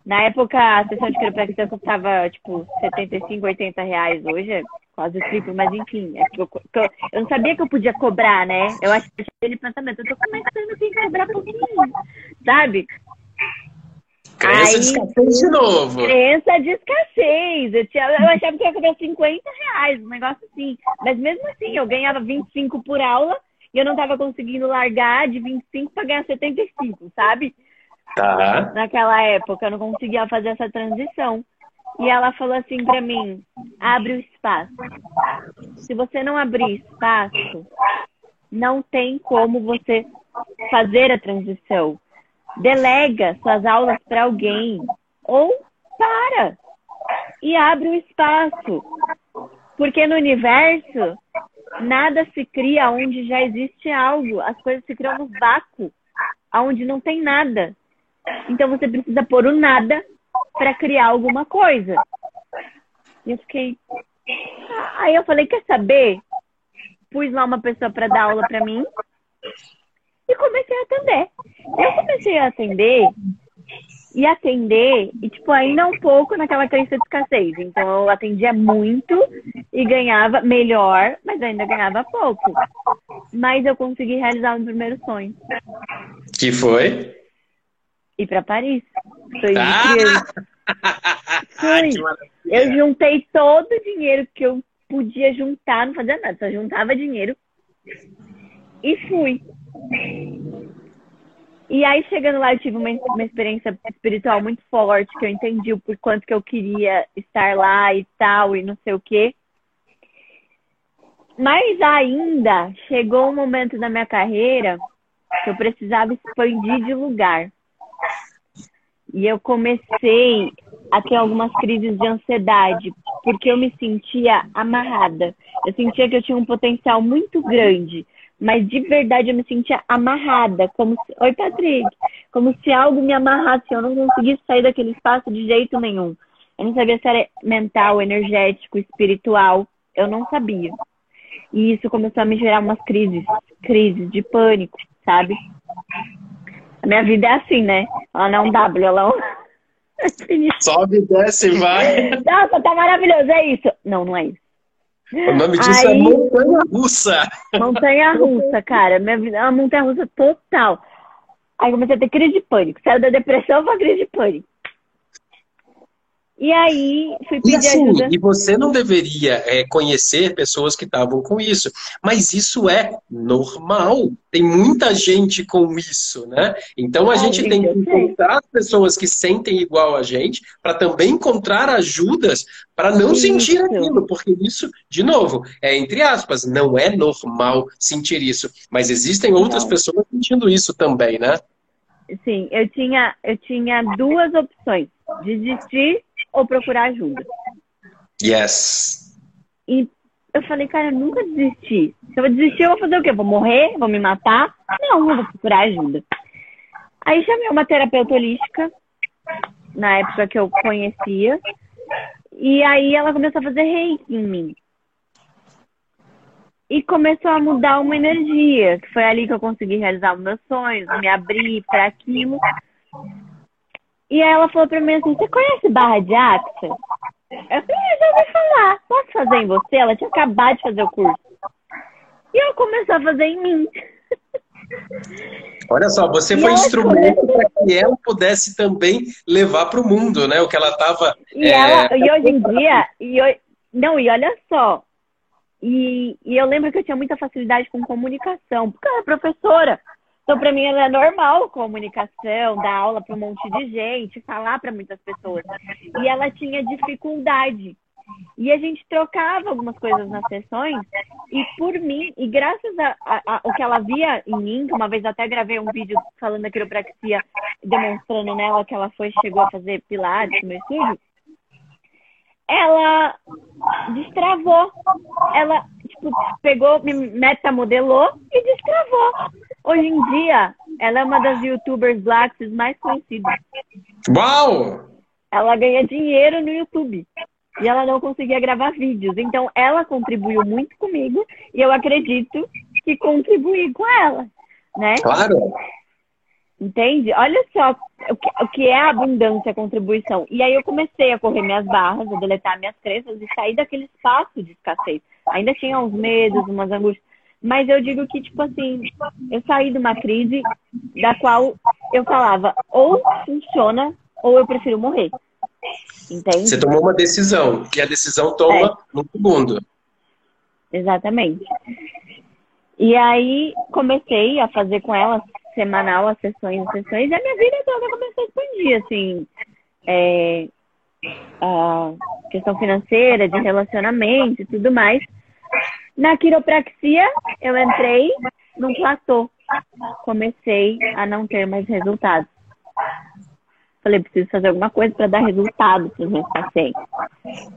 na época a sessão de quiropraxia custava, tipo, 75, 80 reais. Hoje é quase o triplo, mas enfim. É eu, eu, não sabia que eu podia cobrar, né? Eu achei aquele pensamento, eu tô começando a cobrar pouquinho, sabe? Crença Aí, de escassez de novo. Crença de escassez. Eu, tinha, eu achava que ia cobrar 50 reais, um negócio assim. Mas mesmo assim, eu ganhava 25 por aula e eu não tava conseguindo largar de 25 para ganhar 75, sabe? Tá. Naquela época, eu não conseguia fazer essa transição. E ela falou assim para mim: abre o espaço. Se você não abrir espaço, não tem como você fazer a transição. Delega suas aulas para alguém ou para e abre o espaço. Porque no universo nada se cria onde já existe algo. As coisas se criam no vácuo, onde não tem nada. Então você precisa pôr o nada para criar alguma coisa. E eu fiquei. Aí eu falei, quer saber? Pus lá uma pessoa para dar aula para mim e comecei a atender. Eu comecei a atender e atender, e tipo, ainda um pouco naquela crença de escassez. Então eu atendia muito e ganhava melhor, mas ainda ganhava pouco. Mas eu consegui realizar o meu primeiro sonho. Que foi? Ir para Paris. Foi ah! [laughs] Foi. eu juntei todo o dinheiro que eu podia juntar, não fazia nada, só juntava dinheiro e fui. E aí, chegando lá, eu tive uma, uma experiência espiritual muito forte, que eu entendi o por quanto que eu queria estar lá e tal, e não sei o quê. Mas ainda chegou um momento na minha carreira que eu precisava expandir de lugar. E eu comecei a ter algumas crises de ansiedade, porque eu me sentia amarrada. Eu sentia que eu tinha um potencial muito grande, mas de verdade eu me sentia amarrada, como se... Oi, Patrick, como se algo me amarrasse, eu não conseguisse sair daquele espaço de jeito nenhum. Eu não sabia se era mental, energético, espiritual, eu não sabia. E isso começou a me gerar umas crises, crises de pânico, sabe? A minha vida é assim, né? Ela não é um W, ela é um. [laughs] Sobe, desce, vai. Nossa, tá maravilhoso, é isso. Não, não é isso. O nome disso é Aí- é montanha russa. Montanha russa, cara. Minha vida é uma montanha russa total. Aí comecei a ter crise de pânico. Saiu da depressão pra crise de pânico. E aí fui E pedir assim, ajuda. e você não deveria é, conhecer pessoas que estavam com isso, mas isso é normal. Tem muita gente com isso, né? Então a Ah, gente tem que encontrar as pessoas que sentem igual a gente, para também encontrar ajudas para não Isso. sentir aquilo, porque isso, de novo, é entre aspas, não é normal sentir isso, mas existem outras Não. pessoas sentindo isso também, né? Sim, eu tinha, eu tinha duas opções: desistir ou procurar ajuda. Yes. E eu falei, cara, eu nunca desisti. Se eu desistir, eu vou fazer o quê? Vou morrer? Vou me matar? Não, eu vou procurar ajuda. Aí chamei uma terapeuta holística, na época que eu conhecia, e aí ela começou a fazer reiki em mim. E começou a mudar uma energia, que foi ali que eu consegui realizar os meus sonhos, me abrir para aquilo. E aí ela falou pra mim assim, você conhece Barra de Axa? Eu falei, "Ah, já ouvi falar. Posso fazer em você? Ela tinha acabado de fazer o curso. E eu comecei a fazer em mim. Olha só, você E foi instrumento para que ela pudesse também levar para o mundo, né? O que ela estava. E, ela, e hoje em dia, e ho- não, e olha só. E, e eu lembro que eu tinha muita facilidade com comunicação, porque eu era professora. Então, para mim, era normal comunicação, dar aula para um monte de gente, falar para muitas pessoas. E ela tinha dificuldade. E a gente trocava algumas coisas nas sessões, e por mim, e graças a, a- a- o que ela via em mim, que uma vez até gravei um vídeo falando da quiropraxia, demonstrando nela que ela foi, chegou a fazer pilates no meu estúdio, ela destravou. Ela, tipo, pegou, me metamodelou e destravou. Hoje em dia, ela é uma das youtubers blacks mais conhecidas. Uau! Ela ganha dinheiro no YouTube. E ela não conseguia gravar vídeos. Então, ela contribuiu muito comigo e eu acredito que contribuí com ela, né? Claro! Entende? Olha só o que, o que é a abundância, a contribuição. E aí eu comecei a correr minhas barras, a deletar minhas crenças e sair daquele espaço de escassez. Ainda tinha uns medos, umas angústias. Mas eu digo que, tipo assim, eu saí de uma crise da qual eu falava, ou funciona, ou eu prefiro morrer. Entende? Você tomou uma decisão, e a decisão toma no segundo. Exatamente. E aí comecei a fazer com ela semanal as sessões, as sessões, e a minha vida toda começou a expandir, assim, é, a questão financeira, de relacionamento e tudo mais. Na quiropraxia, eu entrei num platô. Comecei a não ter mais resultados. Falei, preciso fazer alguma coisa para dar resultado para os meus pacientes.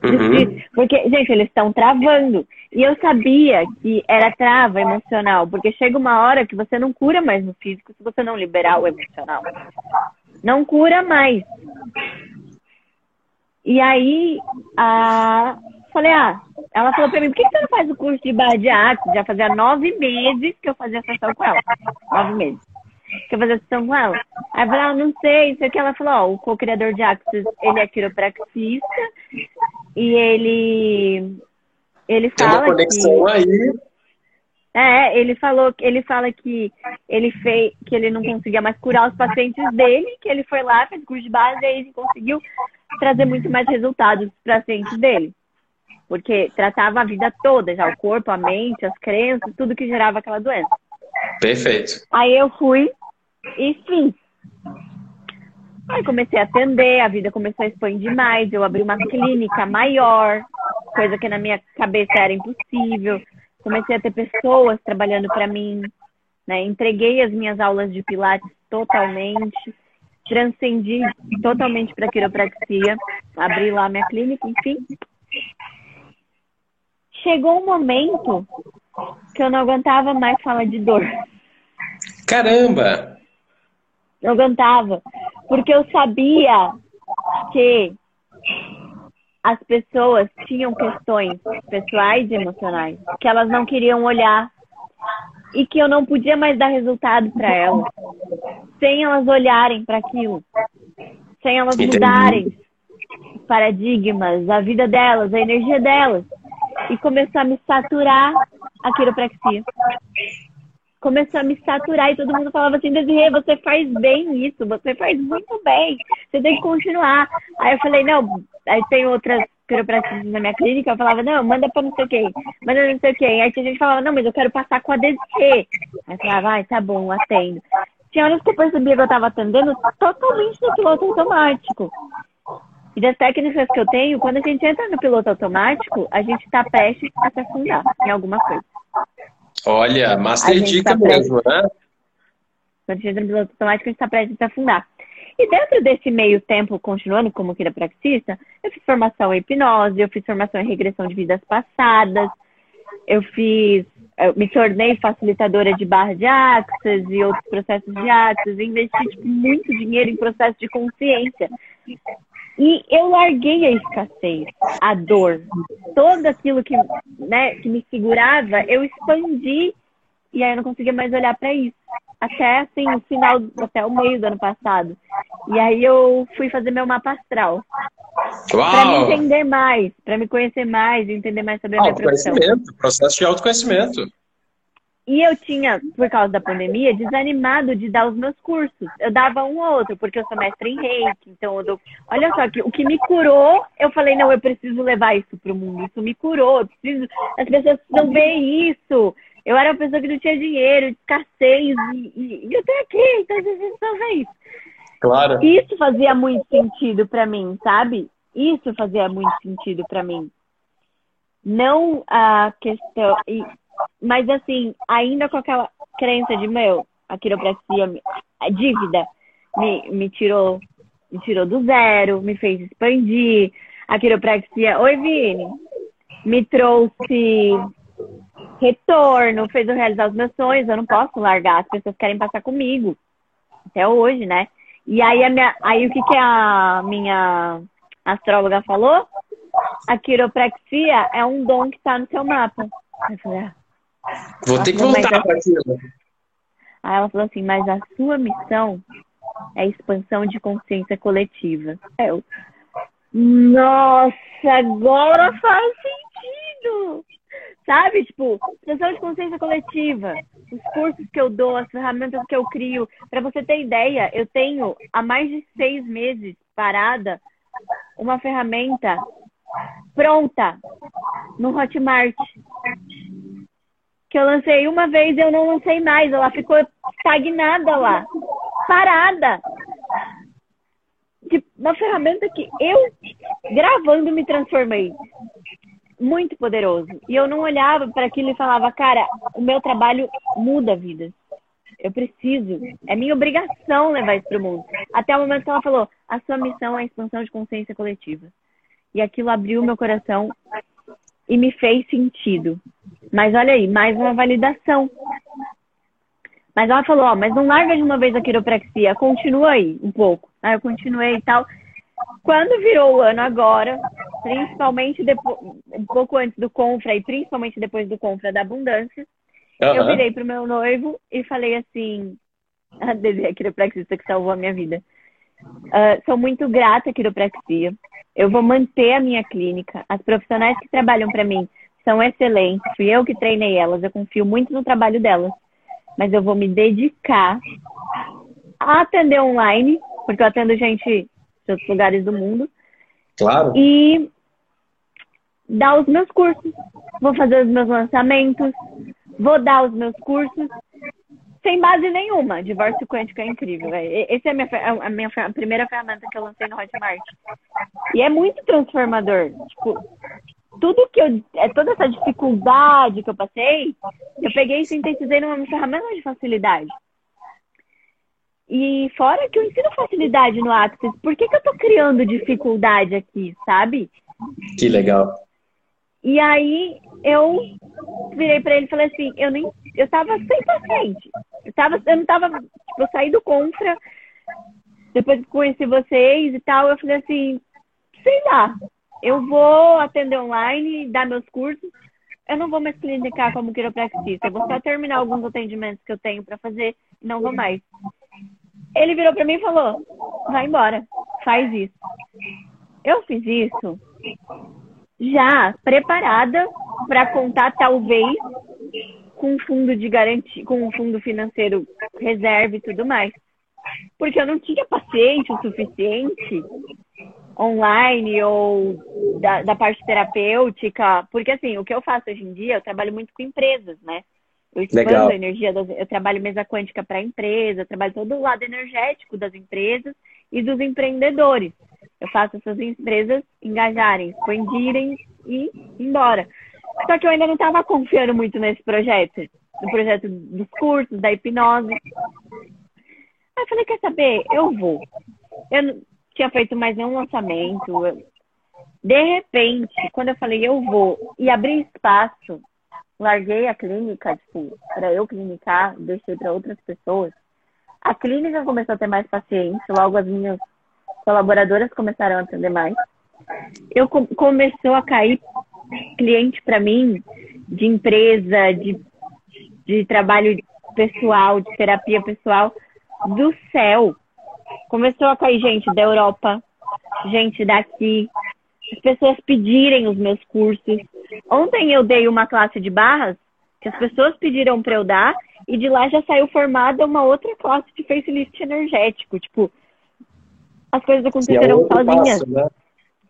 Uhum. Porque, gente, eles estão travando. E eu sabia que era trava emocional, porque chega uma hora que você não cura mais no físico se você não liberar o emocional. Não cura mais. E aí, a... falei, ah, ela falou pra mim, por que você não faz o curso de barra de arte? Já fazia nove meses que eu fazia sessão com ela. Nove meses. Que eu fazia sessão com ela. Aí eu falei, ah, não sei, não sei o que. Ela falou, ó, o co-criador de Axis, ele é quiropraxista e ele ele Tem uma fala conexão que aí. é, ele falou que ele fala que ele fez que ele não conseguia mais curar os pacientes dele, que ele foi lá, fez curso de base e aí ele conseguiu trazer muito mais resultados para os pacientes dele. Porque tratava a vida toda, já o corpo, a mente, as crenças, tudo que gerava aquela doença. Perfeito. Aí eu fui e fiz. Aí comecei a atender, a vida começou a expandir mais, eu abri uma clínica maior, coisa que na minha cabeça era impossível. Comecei a ter pessoas trabalhando para mim, né? Entreguei as minhas aulas de pilates totalmente, transcendi totalmente para quiropraxia, abri lá minha clínica, enfim. Chegou um momento que eu não aguentava mais falar de dor. Caramba! Não aguentava. Porque eu sabia que as pessoas tinham questões pessoais e emocionais que elas não queriam olhar. e que eu não podia mais dar resultado para elas sem elas olharem para aquilo, sem elas Entendi. mudarem os paradigmas, a vida delas, a energia delas. E começou a me saturar a quiropraxia. Começou a me saturar e todo mundo falava assim, Desirê, você faz bem isso, você faz muito bem, você tem que continuar. Aí eu falei, não, aí tem outras quiropraxistas na minha clínica, eu falava, não, manda pra não sei quem, manda não sei quem. Aí tinha gente falava, não, mas eu quero passar com a Desirê. Aí eu falava, vai, tá bom, atendo. Tinha horas que eu percebia que eu tava atendendo totalmente no piloto automático. E das técnicas que eu tenho, quando a gente entra no piloto automático, a gente está prestes a se afundar em alguma coisa. Olha, master A gente dica tá mesmo, né? Quando a gente entra no piloto automático, a gente está prestes a se afundar. E dentro desse meio tempo, continuando como quiropraxista, eu fiz formação em hipnose, eu fiz formação em regressão de vidas passadas, eu fiz, eu me tornei facilitadora de barra de axis e outros processos de axis, investi tipo, muito dinheiro em processo de consciência. E eu larguei a escassez, a dor, todo aquilo que, né, que me segurava, eu expandi e aí eu não conseguia mais olhar para isso. Até assim, o final, até o meio do ano passado. E aí eu fui fazer meu mapa astral. Para me entender mais, para me conhecer mais, entender mais sobre a minha profissão. Processo de autoconhecimento. E eu tinha, por causa da pandemia, desanimado de dar os meus cursos. Eu dava um ou outro, porque eu sou mestre em reiki. Então, eu dou... olha só, que o que me curou, eu falei, não, eu preciso levar isso para o mundo. Isso me curou. Eu preciso... As pessoas precisam ver isso. Eu era uma pessoa que não tinha dinheiro, de escassez, e, e, e eu tô aqui, então vocês precisam ver isso. Claro. Isso fazia muito sentido para mim, sabe? Isso fazia muito sentido para mim. Não a questão. e- Mas assim, ainda com aquela crença de meu, a quiropraxia, a dívida, me, me tirou, me tirou do zero, me fez expandir. A quiropraxia, oi Vini, me trouxe retorno, fez eu realizar os meus sonhos, eu não posso largar, as pessoas querem passar comigo. Até hoje, né? E aí, a minha, aí o que, que a minha astróloga falou? A quiropraxia é um dom que está no seu mapa. Eu falei, ah. Vou ter que voltar para aquilo. Aí ela falou assim, mas a sua missão é a expansão de consciência coletiva. Eu, nossa, agora faz sentido! Sabe, tipo, expansão de consciência coletiva. Os cursos que eu dou, as ferramentas que eu crio. Pra você ter ideia, eu tenho há mais de seis meses parada uma ferramenta pronta no Hotmart que eu lancei uma vez e eu não lancei mais. Ela ficou estagnada lá, parada. Tipo, uma ferramenta que eu, gravando, me transformei. Muito poderoso. E eu não olhava para aquilo e falava, cara, o meu trabalho muda vidas. Eu preciso. É minha obrigação levar isso para o mundo. Até o momento que ela falou, a sua missão é a expansão de consciência coletiva. E aquilo abriu meu coração e me fez sentido. Mas olha aí, mais uma validação. Mas ela falou, ó, mas não larga de uma vez a quiropraxia, continua aí um pouco. Aí eu continuei e tal. Quando virou o ano agora, principalmente depois, um pouco antes do Confra e principalmente depois do Confra da Abundância, eu Aham. virei pro meu noivo e falei assim, a Desi, a quiropraxista que salvou a minha vida. Ah, sou muito grata à quiropraxia. Eu vou manter a minha clínica. As profissionais que trabalham para mim são excelentes. Fui eu que treinei elas. Eu confio muito no trabalho delas. Mas eu vou me dedicar a atender online, porque eu atendo gente de outros lugares do mundo, Claro. e dar os meus cursos. Vou fazer os meus lançamentos, vou dar os meus cursos sem base nenhuma. Divórcio quântico é incrível. Essa é a minha, a minha a primeira ferramenta que eu lancei no Hotmart. E é muito transformador. Tipo, tudo que eu. é, Toda essa dificuldade que eu passei, eu peguei e sintetizei numa ferramenta de facilidade. E fora que eu ensino facilidade no Access, por que, que eu tô criando dificuldade aqui, sabe? Que legal. E aí eu virei pra ele e falei assim, eu nem. Eu tava sem paciente. Eu, tava, eu não tava. Tipo, eu saí do Confra, depois que conheci vocês e tal, eu falei assim, sei lá, eu vou atender online, dar meus cursos, eu não vou mais clinicar como quiropraxista. Eu vou só terminar alguns atendimentos que eu tenho para fazer e não vou mais. Ele virou para mim e falou: vai embora, faz isso. Eu fiz isso já preparada para contar, talvez, com um fundo de garantia, com um fundo financeiro reserva e tudo mais. Porque eu não tinha paciente o suficiente online ou da, da parte terapêutica. Porque, assim, o que eu faço hoje em dia, eu trabalho muito com empresas, né? Eu expando Legal. a energia, das, eu trabalho mesa quântica para empresa, trabalho todo o lado energético das empresas e dos empreendedores. Eu faço essas empresas engajarem, expandirem e ir embora. Só que eu ainda não estava confiando muito nesse projeto, no projeto dos cursos, da hipnose. Aí eu falei, quer saber? Eu vou. Eu não tinha feito mais nenhum lançamento. De repente, quando eu falei eu vou e abri espaço, larguei a clínica, tipo, para eu clinicar, deixei para outras pessoas. A clínica começou a ter mais pacientes, logo as minhas colaboradoras começaram a atender mais. Eu começou a cair cliente para mim de empresa, de, de trabalho pessoal, de terapia pessoal do céu. Começou a cair gente da Europa, gente daqui, as pessoas pedirem os meus cursos. Ontem eu dei uma classe de barras que as pessoas pediram para eu dar e de lá já saiu formada uma outra classe de facelift energético. Tipo, as coisas aconteceram é sozinhas. Passo, né?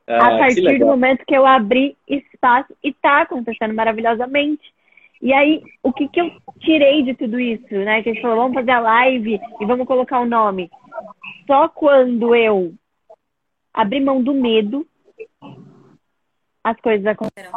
é, a partir do momento que eu abri espaço e está acontecendo maravilhosamente. E aí, o que, que eu tirei de tudo isso, né? Que a gente falou, vamos fazer a live e vamos colocar o nome. Só quando eu abri mão do medo, as coisas aconteceram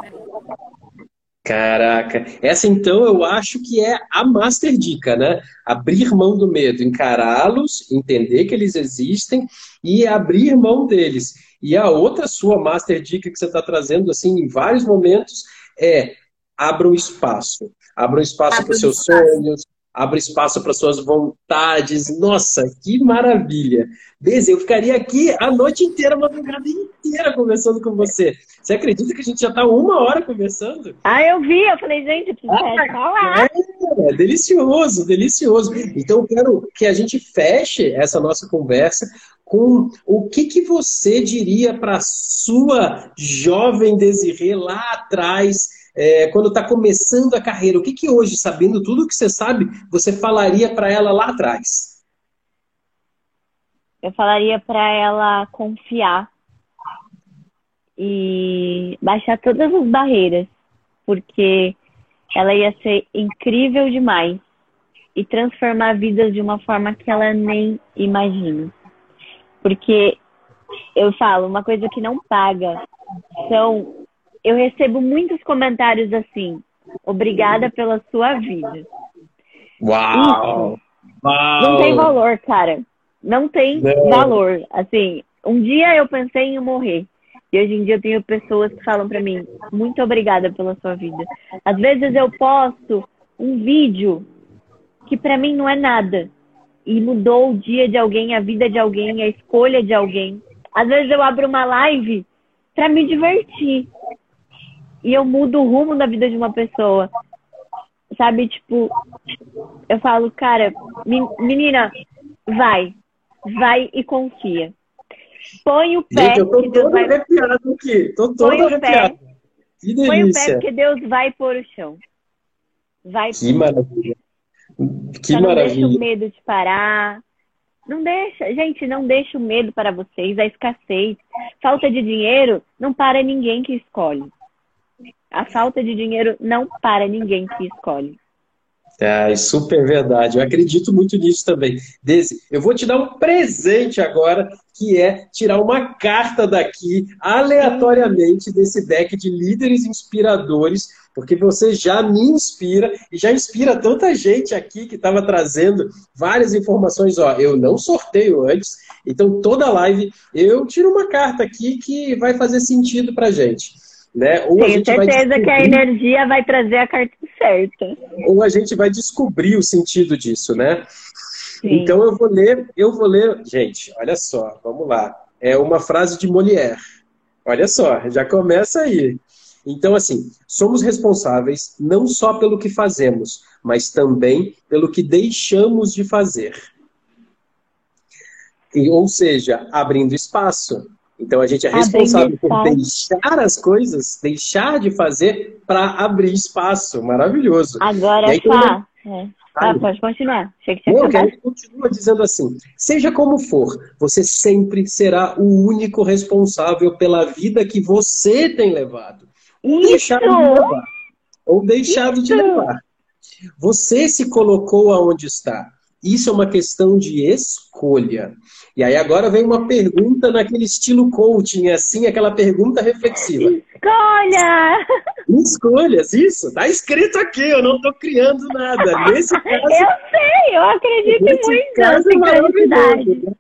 Caraca, essa então eu acho que é a master dica, né? Abrir mão do medo, encará-los, entender que eles existem e abrir mão deles. E a outra sua master dica que você está trazendo assim em vários momentos é abra um espaço, abra um espaço para os seus sonhos, abre espaço para suas vontades. Nossa, que maravilha! Beze, eu ficaria aqui a noite inteira, a madrugada inteira conversando com você. Você acredita que a gente já está uma hora conversando? Ah, eu vi, eu falei, gente, precisa ah, falar. É, é, delicioso, delicioso. Então, eu quero que a gente feche essa nossa conversa com o que, que você diria para sua jovem Desirê lá atrás é, quando está começando a carreira, o que, que hoje, sabendo tudo o que você sabe, você falaria para ela lá atrás? Eu falaria para ela confiar e baixar todas as barreiras, porque ela ia ser incrível demais e transformar vidas de uma forma que ela nem imagina. Porque eu falo, uma coisa que não paga são eu recebo muitos comentários assim: obrigada pela sua vida. Uau! Uau. Não tem valor, cara. Não tem não. valor. Assim, um dia eu pensei em morrer. E hoje em dia eu tenho pessoas que falam para mim: muito obrigada pela sua vida. Às vezes eu posto um vídeo que para mim não é nada e mudou o dia de alguém, a vida de alguém, a escolha de alguém. Às vezes eu abro uma live para me divertir e eu mudo o rumo da vida de uma pessoa. Sabe, tipo, eu falo, cara, menina, vai. Vai e confia. Põe o pé. Gente, eu tô Deus vai... arrepiado aqui. Tô todo Põe arrepiado. O pé. Que delícia. Põe o pé porque Deus vai pôr o chão. Vai que maravilha. Que Só maravilha. Não deixa o medo de parar. Não deixa, gente, não deixa o medo para vocês, a escassez. Falta de dinheiro não para ninguém que escolhe. A falta de dinheiro não para ninguém que escolhe. É, super verdade. Eu acredito muito nisso também. Desi, eu vou te dar um presente agora, que é tirar uma carta daqui, aleatoriamente, desse deck de líderes inspiradores, porque você já me inspira e já inspira tanta gente aqui que estava trazendo várias informações. Ó, eu não sorteio antes, então toda live eu tiro uma carta aqui que vai fazer sentido para gente. Né? Ou Tenho certeza que a energia vai trazer a carta certa. Ou a gente vai descobrir o sentido disso, né? Sim. Então eu vou ler, eu vou ler, gente, olha só, vamos lá. É uma frase de Molière. Olha só, já começa aí. Então, assim, somos responsáveis não só pelo que fazemos, mas também pelo que deixamos de fazer. E, ou seja, abrindo espaço. Então a gente é responsável por deixar as coisas, deixar de fazer para abrir espaço. Maravilhoso. Agora, aí, Fá, é. ah, pode continuar. Não, que a gente continua dizendo assim: seja como for, você sempre será o único responsável pela vida que você tem levado. Ou deixado de levar. Ou deixado Isso. de levar. Você se colocou aonde está. Isso é uma questão de escolha. E aí agora vem uma pergunta naquele estilo coaching, assim, aquela pergunta reflexiva. Escolha! Escolhas, isso. Tá escrito aqui, eu não estou criando nada. Nesse [laughs] caso, eu sei, eu acredito muito caso, é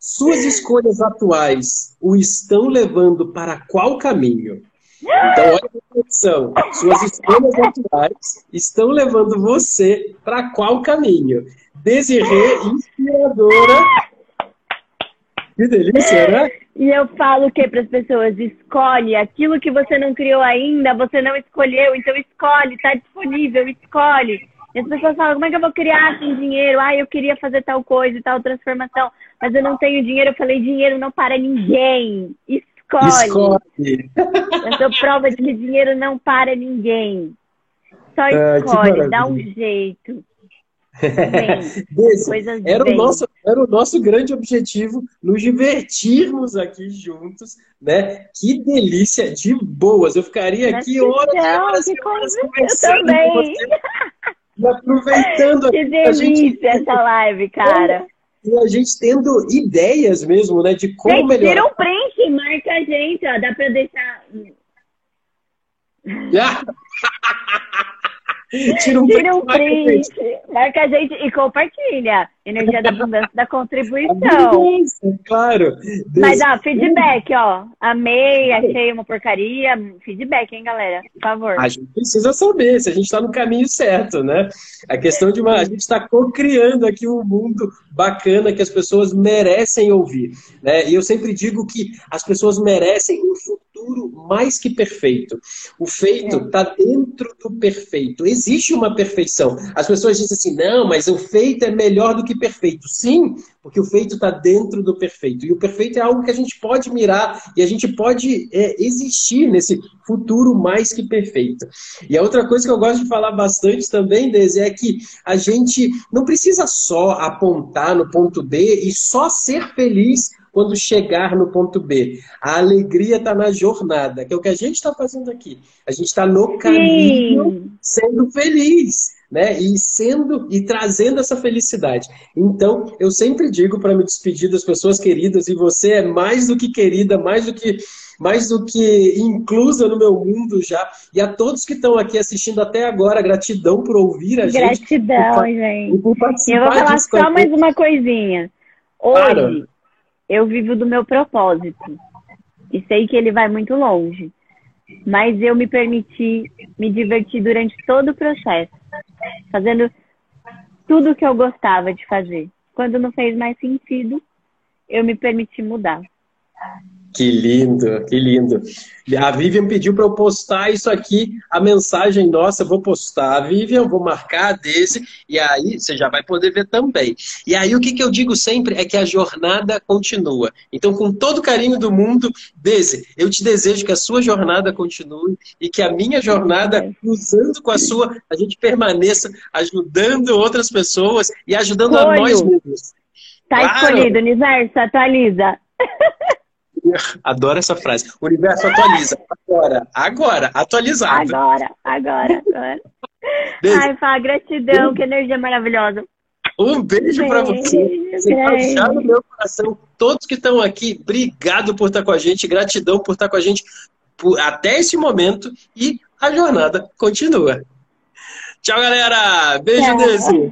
Suas escolhas atuais o estão levando para qual caminho? Então, olha a reflexão. Suas escolhas atuais estão levando você para qual caminho? Desirê, inspiradora. Que delícia, né? E eu falo o que para as pessoas? Escolhe aquilo que você não criou ainda, você não escolheu, então escolhe, está disponível, escolhe. E as pessoas falam, como é que eu vou criar sem dinheiro? Ah, eu queria fazer tal coisa e tal transformação, mas eu não tenho dinheiro. Eu falei, dinheiro não para ninguém. Escolhe. Escolhe. Eu sou prova de que dinheiro não para ninguém. Só ah, escolhe, dá um jeito. [laughs] Desse, era, o nosso, era o nosso grande objetivo, nos divertirmos aqui juntos, né? Que delícia de boas. Eu ficaria aqui horas, horas, horas conversando com você. E aproveitando [laughs] que delícia gente... essa live, cara. E a gente tendo ideias mesmo, né? De como gente, melhorar. Tira um print, marca a gente, ó. Dá pra deixar. [laughs] [laughs] [laughs] Tira um, Tira um print, marca a gente e compartilha. Energia da abundância da contribuição. claro. Mas, ó, feedback, ó. Amei, achei uma porcaria. Feedback, hein, galera? Por favor. A gente precisa saber se a gente está no caminho certo, né? A questão de uma. A gente está co-criando aqui um mundo bacana que as pessoas merecem ouvir. Né? E eu sempre digo que as pessoas merecem um futuro futuro mais que perfeito. O feito está é. dentro do perfeito. Existe uma perfeição. As pessoas dizem assim: não, mas o feito é melhor do que perfeito. Sim, porque o feito está dentro do perfeito. E o perfeito é algo que a gente pode mirar e a gente pode é, existir nesse futuro mais que perfeito. E a outra coisa que eu gosto de falar bastante também, Desi, é que a gente não precisa só apontar no ponto B e só ser feliz quando chegar no ponto B. A alegria está na jornada, que é o que a gente está fazendo aqui. A gente está no caminho Sim. sendo feliz. Né? E sendo e trazendo essa felicidade. Então, eu sempre digo para me despedir das pessoas queridas, e você é mais do que querida, mais do que mais do que inclusa no meu mundo já. E a todos que estão aqui assistindo até agora, gratidão por ouvir a gratidão, gente. Gratidão, gente. Por participar eu vou falar só mais uma coisinha. Hoje, eu vivo do meu propósito. E sei que ele vai muito longe. Mas eu me permiti me divertir durante todo o processo, fazendo tudo o que eu gostava de fazer. Quando não fez mais sentido, eu me permiti mudar. Que lindo, que lindo. A Vivian pediu para eu postar isso aqui, a mensagem nossa, vou postar, Vivian, vou marcar desse, e aí você já vai poder ver também. E aí o que, que eu digo sempre é que a jornada continua. Então, com todo o carinho do mundo, Dese, eu te desejo que a sua jornada continue e que a minha jornada, cruzando com a sua, a gente permaneça ajudando outras pessoas e ajudando a nós mesmos. Tá claro. escolhido, universo, atualiza. [laughs] Adoro essa frase. O universo atualiza. Agora, agora, atualizado. Agora, agora, agora. Beijo. Ai, Fá, gratidão, que energia maravilhosa. Um beijo, beijo para você. Você está no meu coração. Todos que estão aqui, obrigado por estar com a gente, gratidão por estar com a gente por, até esse momento e a jornada continua. Tchau, galera. Beijo, Desi.